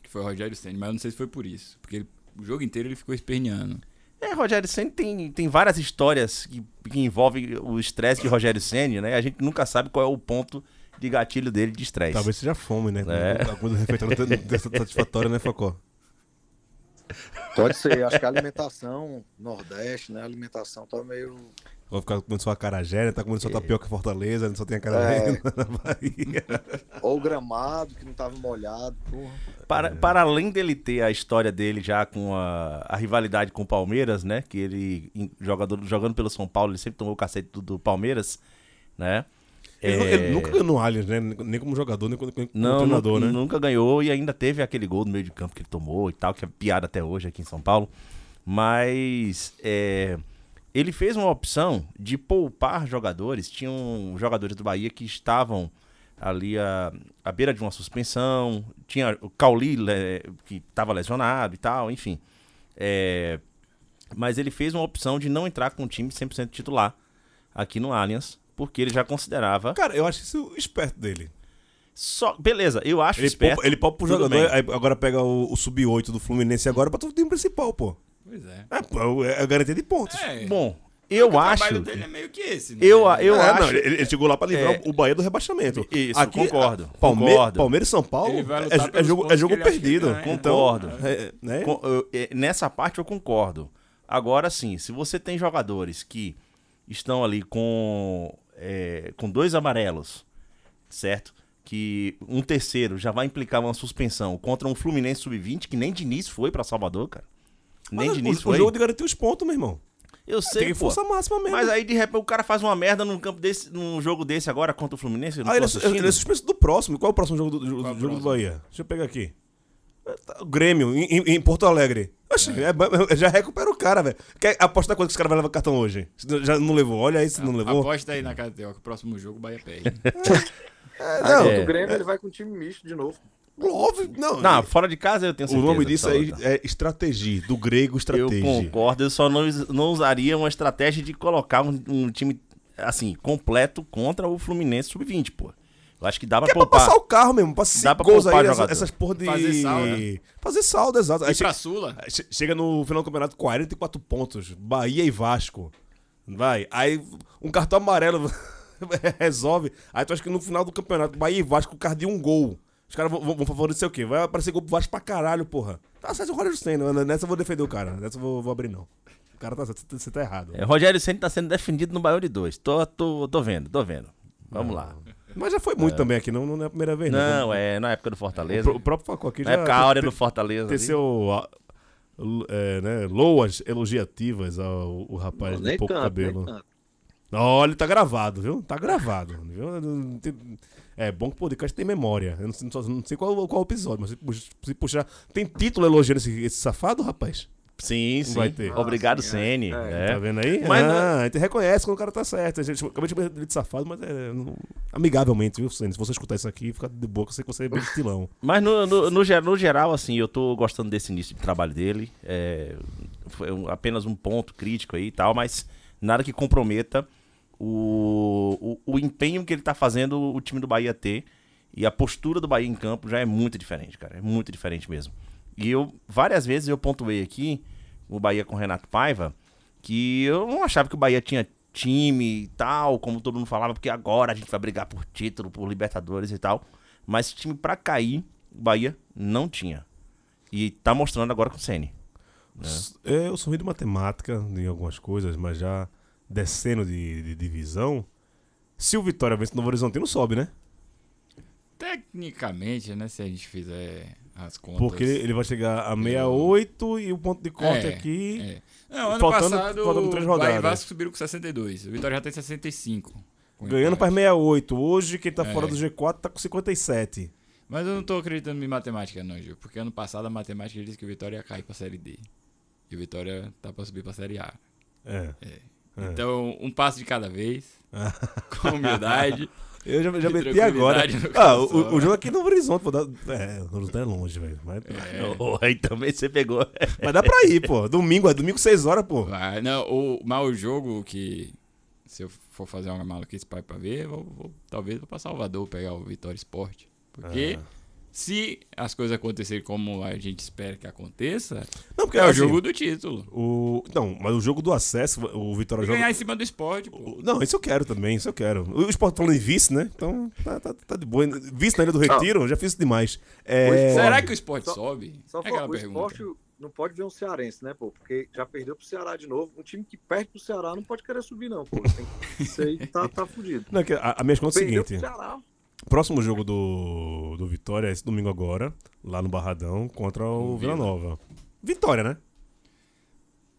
Que foi o Rogério Senna, mas eu não sei se foi por isso. Porque ele- o jogo inteiro ele ficou esperneando. É, Rogério Senna tem, tem várias histórias que, que envolvem o estresse de Rogério Senna, né? A gente nunca sabe qual é o ponto de gatilho dele de estresse. Talvez seja fome, né? É. A comida do refeitório não <laughs> tem- não tem satisfatória, né, Facó? Pode ser. Acho que a alimentação, Nordeste, né? A alimentação tá meio. Vai ficar comendo só acarajé, né? Tá comendo só tapioca Fortaleza, né? só tem acarajé É. <laughs> na Bahia. Ou gramado, que não tava molhado, porra. Para, para além dele ter a história dele já com a, a rivalidade com o Palmeiras, né? Que ele, jogador, jogando pelo São Paulo, ele sempre tomou o cacete do, do Palmeiras, né? Ele, É, ele nunca ganhou no Allianz, né? Nem como jogador, nem como, como não, treinador, né? nunca ganhou e ainda teve aquele gol no meio de campo que ele tomou e tal, que é piada até hoje aqui em São Paulo. Mas é, ele fez uma opção de poupar jogadores. Tinham jogadores do Bahia que estavam ali à, à beira de uma suspensão. Tinha o Cauli, que estava lesionado e tal, enfim. É, mas ele fez uma opção de não entrar com o time 100% titular aqui no Allianz, porque ele já considerava. Cara, eu acho isso esperto dele. Só, beleza, eu acho Ele esperto. poupa, ele poupa pro jogador, agora pega o, o sub-8 do Fluminense agora pra tu time principal, pô. Pois é. É, pô, é a garantia de pontos. É, Bom, eu o acho. trabalho dele é meio que esse, né? Eu, eu É, acho. não, ele, ele chegou lá pra livrar É. o Bahia do rebaixamento. Isso, concordo, Palme- concordo. Palmeiras e São Paulo é, é jogo, é jogo perdido. ganha. Então, Concordo. é, né? Com- eu- é, nessa parte eu concordo. Agora sim, se você tem jogadores que estão ali com é, com dois amarelos, certo? Que um terceiro já vai implicar uma suspensão contra um Fluminense sub-20 que nem Diniz foi pra Salvador, cara. Nem Mas Diniz o, foi. o jogo de garantir os pontos, meu irmão. Eu sei, Tem pô. força máxima mesmo. Mas aí, de repente, o cara faz uma merda num campo desse, num jogo desse agora contra o Fluminense. Eu não Ah, ele, é, ele é suspenso do próximo. Qual é o próximo jogo do, do- Qual é do jogo do? Bahia? Deixa eu pegar aqui. É, tá, O Grêmio, em, em- Porto Alegre. Oxe, é- <laughs> já recupera o cara, velho. Quer apostar quanto que esse cara vai levar cartão hoje? Já não levou. Olha aí se não levou. Aposta aí na KTO que o próximo jogo o Bahia perde. <laughs> É, não, É. o Grêmio, ele vai com um time misto de novo. Óbvio. Não, Não, fora de casa eu tenho o certeza. nome disso aí absoluta. é estratégia. Do grego Eu estratégia. concordo, eu só não, não usaria uma estratégia de colocar um, um time, assim, completo contra o Fluminense sub-20, pô. Eu acho que dá pra Que é pra poupar. passar o carro mesmo, pra Dá pra gols poupar aí, essas, essas porra de... Fazer saldo, né? Fazer saldo, exato. Aí E pra Sula? che- chega no final do campeonato, 44 pontos. Bahia e Vasco. Vai. Aí um cartão amarelo <laughs> resolve. Aí tu acha que no final do campeonato, Bahia e Vasco, o cara de um gol. Os caras vão, vão favorecer o quê? Vai aparecer gol pro Vasco pra caralho, porra. Tá certo o Roger Senna. Nessa eu vou defender o cara. Nessa eu vou, vou abrir, não. O cara tá certo, você tá errado. É, Rogério Senna tá sendo defendido no Baião de 2. Tô, tô, tô vendo, tô vendo. Vamos lá. Mas já foi muito também aqui, não, não é a primeira vez, Não, é na época do O, Fortaleza. pró- o próprio Facó aqui Na já. época áurea te- do Fortaleza. ter ali. seu l- é, né, loas elogiativas ao, ao rapaz de nem pouco cabelo. Olha, tá gravado, viu? Tá gravado. Viu? Não tem- É bom que o podcast tem memória. Eu não sei, não sei qual, qual episódio, mas se pux- se puxar. Tem título elogiando esse, esse safado, rapaz? Sim, sim. Vai ter. Obrigado, Ah, Sene. é. É. Tá vendo aí? Mas ah, não- a gente reconhece quando o cara tá certo. A gente acabei de chamar ele de safado, mas é não- amigavelmente, viu, Sene? Se você escutar isso aqui, fica de eu sei que você é bem estilão. Mas no, no, no, no geral, assim, eu tô gostando desse início de trabalho dele. É, foi um- apenas um ponto crítico aí e tal, mas nada que comprometa o, o, empenho que ele tá fazendo o time do Bahia ter. E a postura do Bahia em campo já é muito diferente, cara. É muito diferente mesmo. E eu, várias vezes, eu pontuei aqui, o Bahia com o Renato Paiva, que eu não achava que o Bahia tinha time e tal, como todo mundo falava, porque agora a gente vai brigar por título, por Libertadores e tal. Mas time pra cair, o Bahia não tinha. E tá mostrando agora com o Ceni. É, eu sou de matemática em algumas coisas, mas já descendo de, de divisão. Se o Vitória vence o Novo Horizonte, não sobe, né? Tecnicamente, né? Se a gente fizer as contas. Porque ele, vai chegar a 68 e o ponto de corte É, aqui. É. Não, ano Faltando- passado faltando três o rodadas. Vasco subiram com 62. O Vitória já tem 65. com Ganhando para empate. 68. Hoje, quem tá É. fora do G4 tá com 57. Mas eu não tô acreditando em matemática, não, Gil. Porque ano passado a matemática disse que o Vitória ia cair pra Série D. E o Vitória tá pra subir pra Série A. É. É. Então, um passo de cada vez. <laughs> com humildade. Eu já, já meti agora. Ah, o, o jogo aqui no Horizonte. Vou dar... É, o Horizonte é longe, velho. Mas, <laughs> Oh, aí também você pegou. mas dá pra ir, pô. Domingo, é domingo 6 horas, pô. Ah, não, o, mas o jogo que. Se eu for fazer uma maluquice pra ir pra ver, vou, vou- talvez vou pra Salvador pegar o Vitória Esporte. Porque Ah. Se as coisas acontecerem como a gente espera que aconteça, Não, porque é o assim, jogo do título. O... Não, mas o jogo do acesso, o Vitória E joga. ganhar em cima do esporte, pô. Não, isso eu quero também, isso eu quero. O Sport falando em vice, né? Então tá, tá, tá de boa. Vice na Ilha do Retiro, eu já fiz isso demais. É... Será que o esporte Só- sobe? Só é aquela o pergunta. esporte não pode ver um cearense, né, pô? Porque já perdeu pro Ceará de novo. Um time que perde pro Ceará não pode querer subir, não, pô. Tem, isso <laughs> aí tá, tá fudido. Não, é a, a minha conta é o seguinte: pro Ceará. Próximo jogo do, do Vitória é esse domingo agora, lá no Barradão, contra o Vila Vila. Nova. Vitória, né?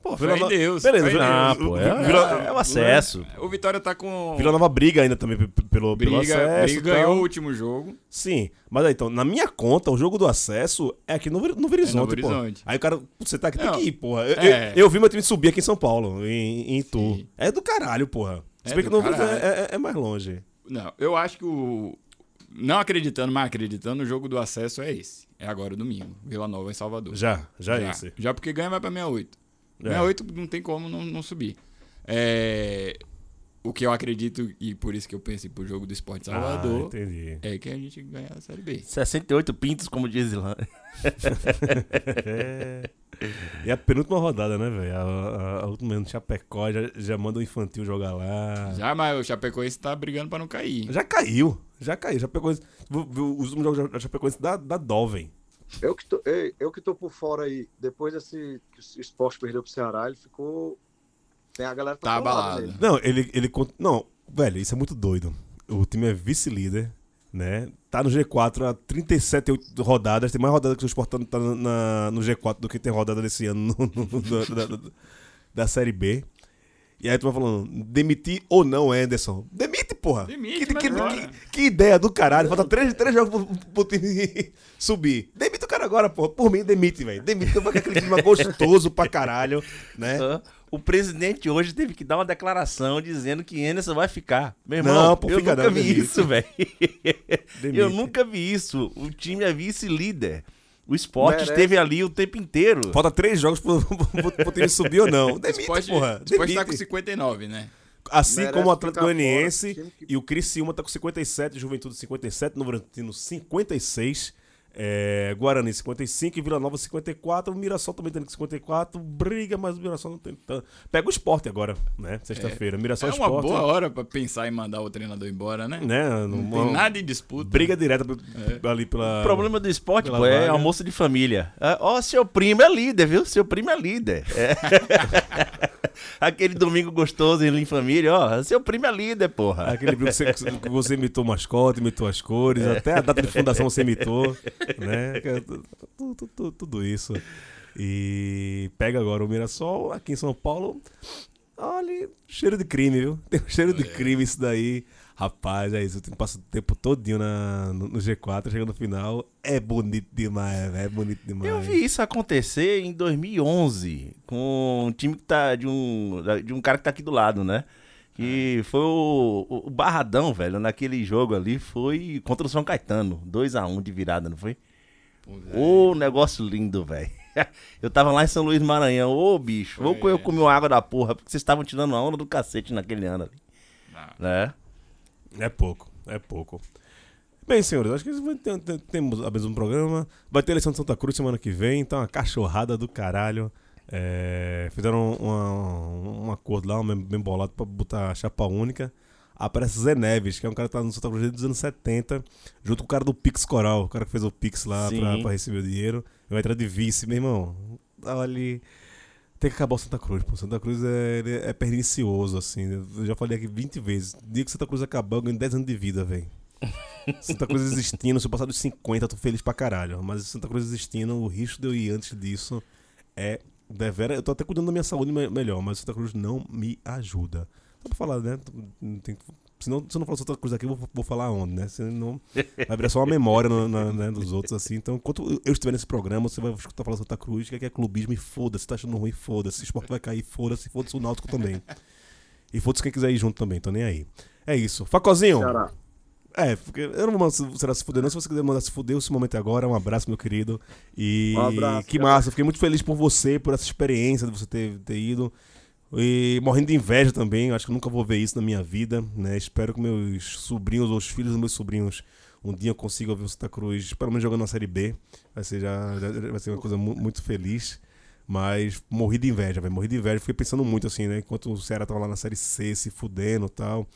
Pô, em Nova- Deus, Beleza, Vila, Ah, pô, é, Vila, é o acesso. O Vitória tá com. Vila Nova briga ainda também pelo, pelo briga, acesso. briga ganhou o último jogo. Sim, mas aí, então, na minha conta, o jogo do acesso é aqui no, no Horizonte, É no pô. Horizonte. Aí o cara, putz, você tá aqui, tem Não, que ir, porra. Eu, é. eu, eu vi meu time subir aqui em São Paulo, em, em Itu. Sim. É do caralho, porra. É Se bem que no Horizonte é, é- é mais longe. Não, eu acho que o. Não acreditando, mas acreditando, o jogo do acesso é esse. É agora domingo. Vila Nova em Salvador. Já, já, é esse. Já porque ganha vai pra 68. É. 68 não tem como não, não subir. É, o que eu acredito, e por isso que eu pensei pro jogo do Esporte Ah, Salvador, entendi. é que a gente ganha a Série B. 68 pintos, como diz Ilan. É. E a penúltima rodada, né, velho? A, a, a última no Chapecó já, já manda o infantil jogar lá. Já, Já, mas o Chapecoense tá brigando pra não cair. caiu, já caiu. Chapecó, os últimos jogos da Chapecoense da, da dó, velho. Eu que, tô, ei, eu que tô por fora aí, depois desse que o esporte perdeu pro Ceará, ele ficou. Tem a galera Tá abalado. nele. Não, ele, ele. Não, Velho, isso é muito doido. O time é vice-líder, né? Tá no G4 há 37 rodadas. Tem mais rodadas que o Sport tá na- na- no G4 do que tem rodada desse ano no- no- da, da- da Série B. E aí tu vai falando, demitir ou não, Anderson? Demite, porra! Demite, que, que, que- que ideia do caralho. Falta três, três jogos pro, pro time <laughs> subir. Demite o cara agora, porra. Por mim, demite, velho. Demite, porque aquele clima gostoso pra caralho, né? O presidente hoje teve que dar uma declaração dizendo que Anderson vai ficar. Meu irmão, Não, pô, eu fica nunca não, vi demite. isso, velho. Eu nunca vi isso. O time é vice-líder. O esporte Merece. esteve ali o tempo inteiro. Falta três jogos pro, <laughs> pro, pro time subir ou não. Demite, Esporte, porra. Esporte tá Demite. com 59, né? Assim Merece como o Atlético Goianiense que- e o Criciúma tá com 57, Juventude 57, Novo Bragantino 56, é, Guarani 55 e Vila Nova 54, o Mirassol também tem 54, briga, mas o Mirassol não tem tanto. Pega o esporte agora, né? Sexta-feira. Mirassol É uma Esporte. boa hora pra pensar em mandar o treinador embora, né? Né? Não Uma- tem nada em disputa. Briga direta p- ali pela. O problema do esporte, pô, é almoço de família. Ah, Ó, seu primo é líder, viu? Seu primo é líder. É. <laughs> Aquele domingo gostoso em família, ó. Seu primo é líder, porra. Aquele que você, que você imitou o mascote, imitou as cores, É. até a data de fundação você imitou, <laughs> né? Que é tu- tu- tu- tu- Tudo isso. E pega agora o Mirassol aqui em São Paulo. Olha, cheiro de crime, viu? Tem um cheiro de crime isso daí. Rapaz, é isso. Tu passa o tempo todinho na, no, no G4, chega no final. É bonito demais, velho. É bonito demais. Eu vi isso acontecer em 2011 com um time que tá de um de um cara que tá aqui do lado, né? Que foi o, o- Barradão, velho, naquele jogo ali foi contra o São Caetano, 2 a 1 de virada, não foi? Ô, negócio lindo, velho. <laughs> Eu tava lá em São Luís Maranhão, ô bicho, ô Foi. eu comi uma água da porra, porque vocês estavam tirando a onda do cacete naquele ano ali, Não. né? É pouco, é pouco. Bem, senhores, acho que tem- tem- temos a mesmo programa. Vai ter eleição de Santa Cruz semana que vem, então uma cachorrada do caralho. É, fizeram uma- um acordo lá, um bem bolado, pra botar a chapa única. Aparece Zé Neves, que é um cara que tá no Santa Cruz desde os anos 70, junto com o cara do Pix Coral, o cara que fez o Pix lá pra, pra receber o dinheiro. Vai entrar de vice, meu irmão. Olha, tem que acabar o Santa Cruz, pô. Santa Cruz é, é pernicioso, assim. Eu já falei aqui 20 vezes. O dia que Santa Cruz acabar, eu ganho 10 anos de vida, velho. <laughs> Santa Cruz existindo, se eu passar dos 50, eu tô feliz pra caralho. Mas Santa Cruz existindo, o risco de eu ir antes disso é. Devera, eu tô até cuidando da minha saúde me- melhor, mas Santa Cruz não me ajuda. Só pra falar, né? Tem- senão, se eu não falar Santa Cruz aqui, eu vou, vou falar onde, né? Senão vai virar só uma memória no- na- né, dos outros, assim. Então, enquanto eu estiver nesse programa, você vai escutar falar Santa Cruz, que aqui é clubismo e foda-se, tá achando ruim, foda-se. O esporte vai cair, foda-se, foda-se o Náutico também. E foda-se quem quiser ir junto também, tô nem aí. É isso. Facozinho! Ceará. É, porque eu não vou mandar se fuder, não. Se você quiser mandar se fuder, esse momento é agora. Um abraço, meu querido. E Um abraço, que cara. massa. Fiquei muito feliz por você, por essa experiência de você ter, ter ido. E morrendo de inveja também. Acho que eu nunca vou ver isso na minha vida. Né? Espero que meus sobrinhos, ou os filhos dos meus sobrinhos, um dia consigam ver o Santa Cruz, pelo menos jogando na Série B. Vai ser, já, já- vai ser uma coisa mu- muito feliz. Mas morri de inveja, velho. Morri de inveja. Fiquei pensando muito assim, né? Enquanto o Ceará tava lá na Série C, se fudendo e tal.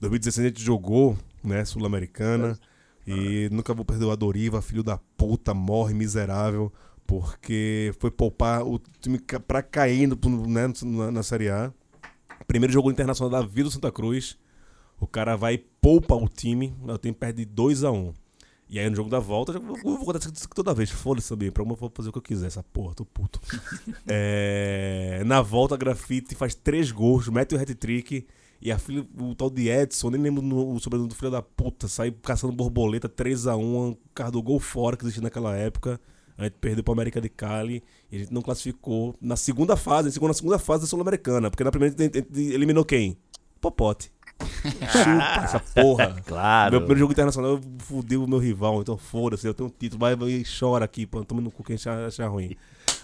2016 a gente jogou, né? Sul-Americana. E nunca vou perdoar a Doriva, filho da puta, morre miserável. Porque foi poupar o time pra caindo né, na, na Série A. Primeiro jogo internacional da vida do Santa Cruz. O cara vai e poupa o time. O time perde 2x1. E aí no jogo da volta, eu vou contar isso toda vez. Foda-se também. Pra uma eu vou fazer o que eu quiser, essa porra, tô puto. <laughs> É, na volta, a Grafite faz três gols, mete o hat-trick. E a filha, o tal de Edson, nem lembro no- o sobrenome do filho da puta, sai caçando borboleta 3x1, o carro do gol fora que existia naquela época. A gente perdeu pra América de Cali e a gente não classificou na segunda fase, a gente ficou na segunda fase da Sul-Americana, porque na primeira a gente, eliminou quem? Popote. <laughs> Chupa essa porra. Claro. Meu primeiro jogo internacional eu fudei o meu rival, então foda-se, eu tenho um título, vai vai e chora aqui, pô, toma no cu quem achar, achar ruim.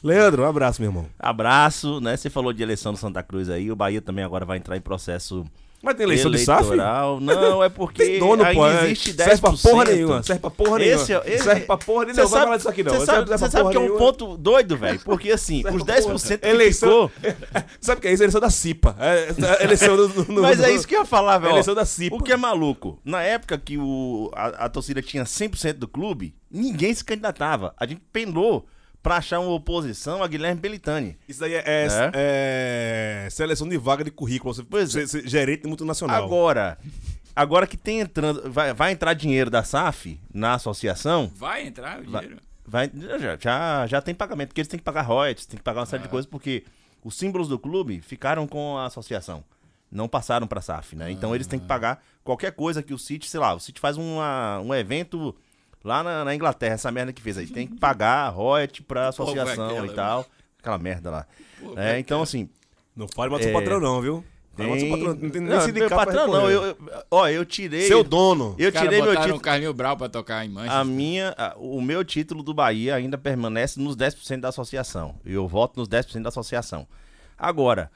Leandro, um abraço, meu irmão. Abraço, né? Você falou de eleição do Santa Cruz aí, o Bahia também agora vai entrar em processo Mas tem eleição de SAF? eleitoral. Não, é porque Tem dono, ainda pô. é. existe 10%. Serve pra porra nenhuma. Serve pra porra nenhuma. Esse, é- esse, serve pra porra nenhuma. Não, vai falar disso aqui não. Você sabe, Serve sabe que é um ponto doido, velho? Porque assim, Serve os pra 10% que Eleição- ficou... <laughs> Sabe o que é isso? Eleição da CIPA. É, é eleição do, do- do- Mas é isso que eu ia falar, velho. Eleição da CIPA. O que é maluco? Na época que o, a, a torcida tinha 100% do clube, ninguém se candidatava. A gente penou pra achar uma oposição a Guilherme Belitani. Isso aí é, é- é seleção de vaga de currículo. Você, Pois você, ser gerente multinacional. Agora, agora que tem entrando, vai, vai entrar dinheiro da SAF na associação, Vai entrar o Vai. dinheiro? vai, já, já, já tem pagamento, porque eles têm que pagar royalties, tem que pagar uma série de Ah. coisas, porque os símbolos do clube ficaram com a associação. Não passaram pra SAF, né? Então eles têm que pagar qualquer coisa que o City, sei lá, o City faz uma, um evento lá na, na Inglaterra, essa merda que fez aí. Tem que pagar royalty pra associação aquela, e tal. Aquela merda lá. Pô, É, então, assim, Não fale mal do seu É. patrão, não, viu? Tem... patrão. Não tem nem Não, meu patrão não. Eu, eu- ó, eu tirei... Seu dono. Eu tirei meu título... o Carlinho Brau pra tocar em Manchester. A minha, a- o meu título do Bahia ainda permanece nos 10% da associação. E eu voto nos 10% da associação. Agora,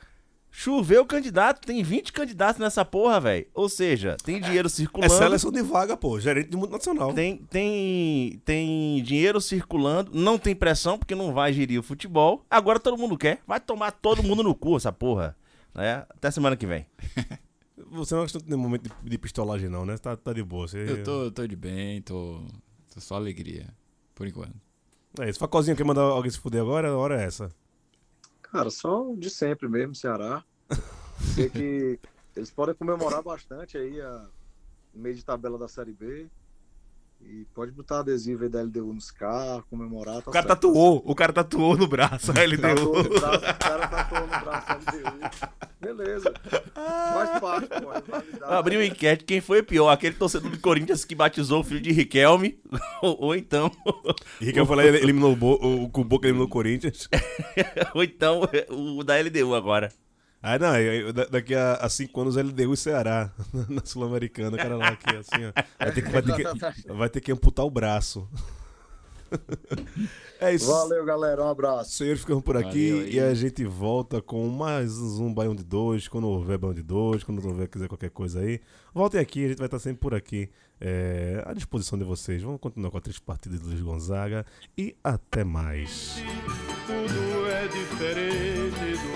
choveu candidato, tem 20 candidatos nessa porra, velho. Ou seja, tem dinheiro É circulando. seleção de vaga, pô. Gerente de multinacional. Tem, tem, tem dinheiro circulando, não tem pressão porque não vai gerir o futebol. Agora todo mundo quer. Vai tomar todo mundo no cu essa porra. Né? Até semana que vem. <laughs> Você não que tem momento de, de pistolagem, não, né? Tá, tá de boa. Você... Eu tô, tô de bem, tô, tô só alegria, por enquanto. É isso. Facozinho quer mandar alguém se fuder agora? A hora é essa. Cara, só de sempre mesmo, Ceará. Sei que <laughs> eles podem comemorar bastante aí a meio de tabela da Série B. E pode botar adesivo aí da LDU nos carros, comemorar. Tá O cara certo. tatuou. O cara tatuou no braço. A <laughs> LDU. Tatuou no braço, o cara tatuou no braço a LDU. Beleza. Faz parte, pô. é. Abriu enquete, quem foi pior? Aquele torcedor do Corinthians que batizou o filho de Riquelme? <laughs> ou, ou então. <laughs> Riquelme e eliminou o, o, o Boca eliminou o Corinthians. ou então o da LDU agora. Ah, não, eu- eu- da- daqui a, a cinco anos LDU e Ceará <laughs> na Sul-Americana, o cara lá aqui, assim, ó. Vai ter, que, vai, ter que, vai ter que amputar o braço. <laughs> É isso. Valeu, galera. Um abraço. Senhores, ficamos por aqui Valeu e a gente volta com mais um Baião de dois, quando houver Baião de dois, quando houver quiser qualquer coisa aí. Voltem aqui, a gente vai estar sempre por aqui é, à disposição de vocês. Vamos continuar com a três partidas do Luiz Gonzaga e até mais. Tudo é diferente do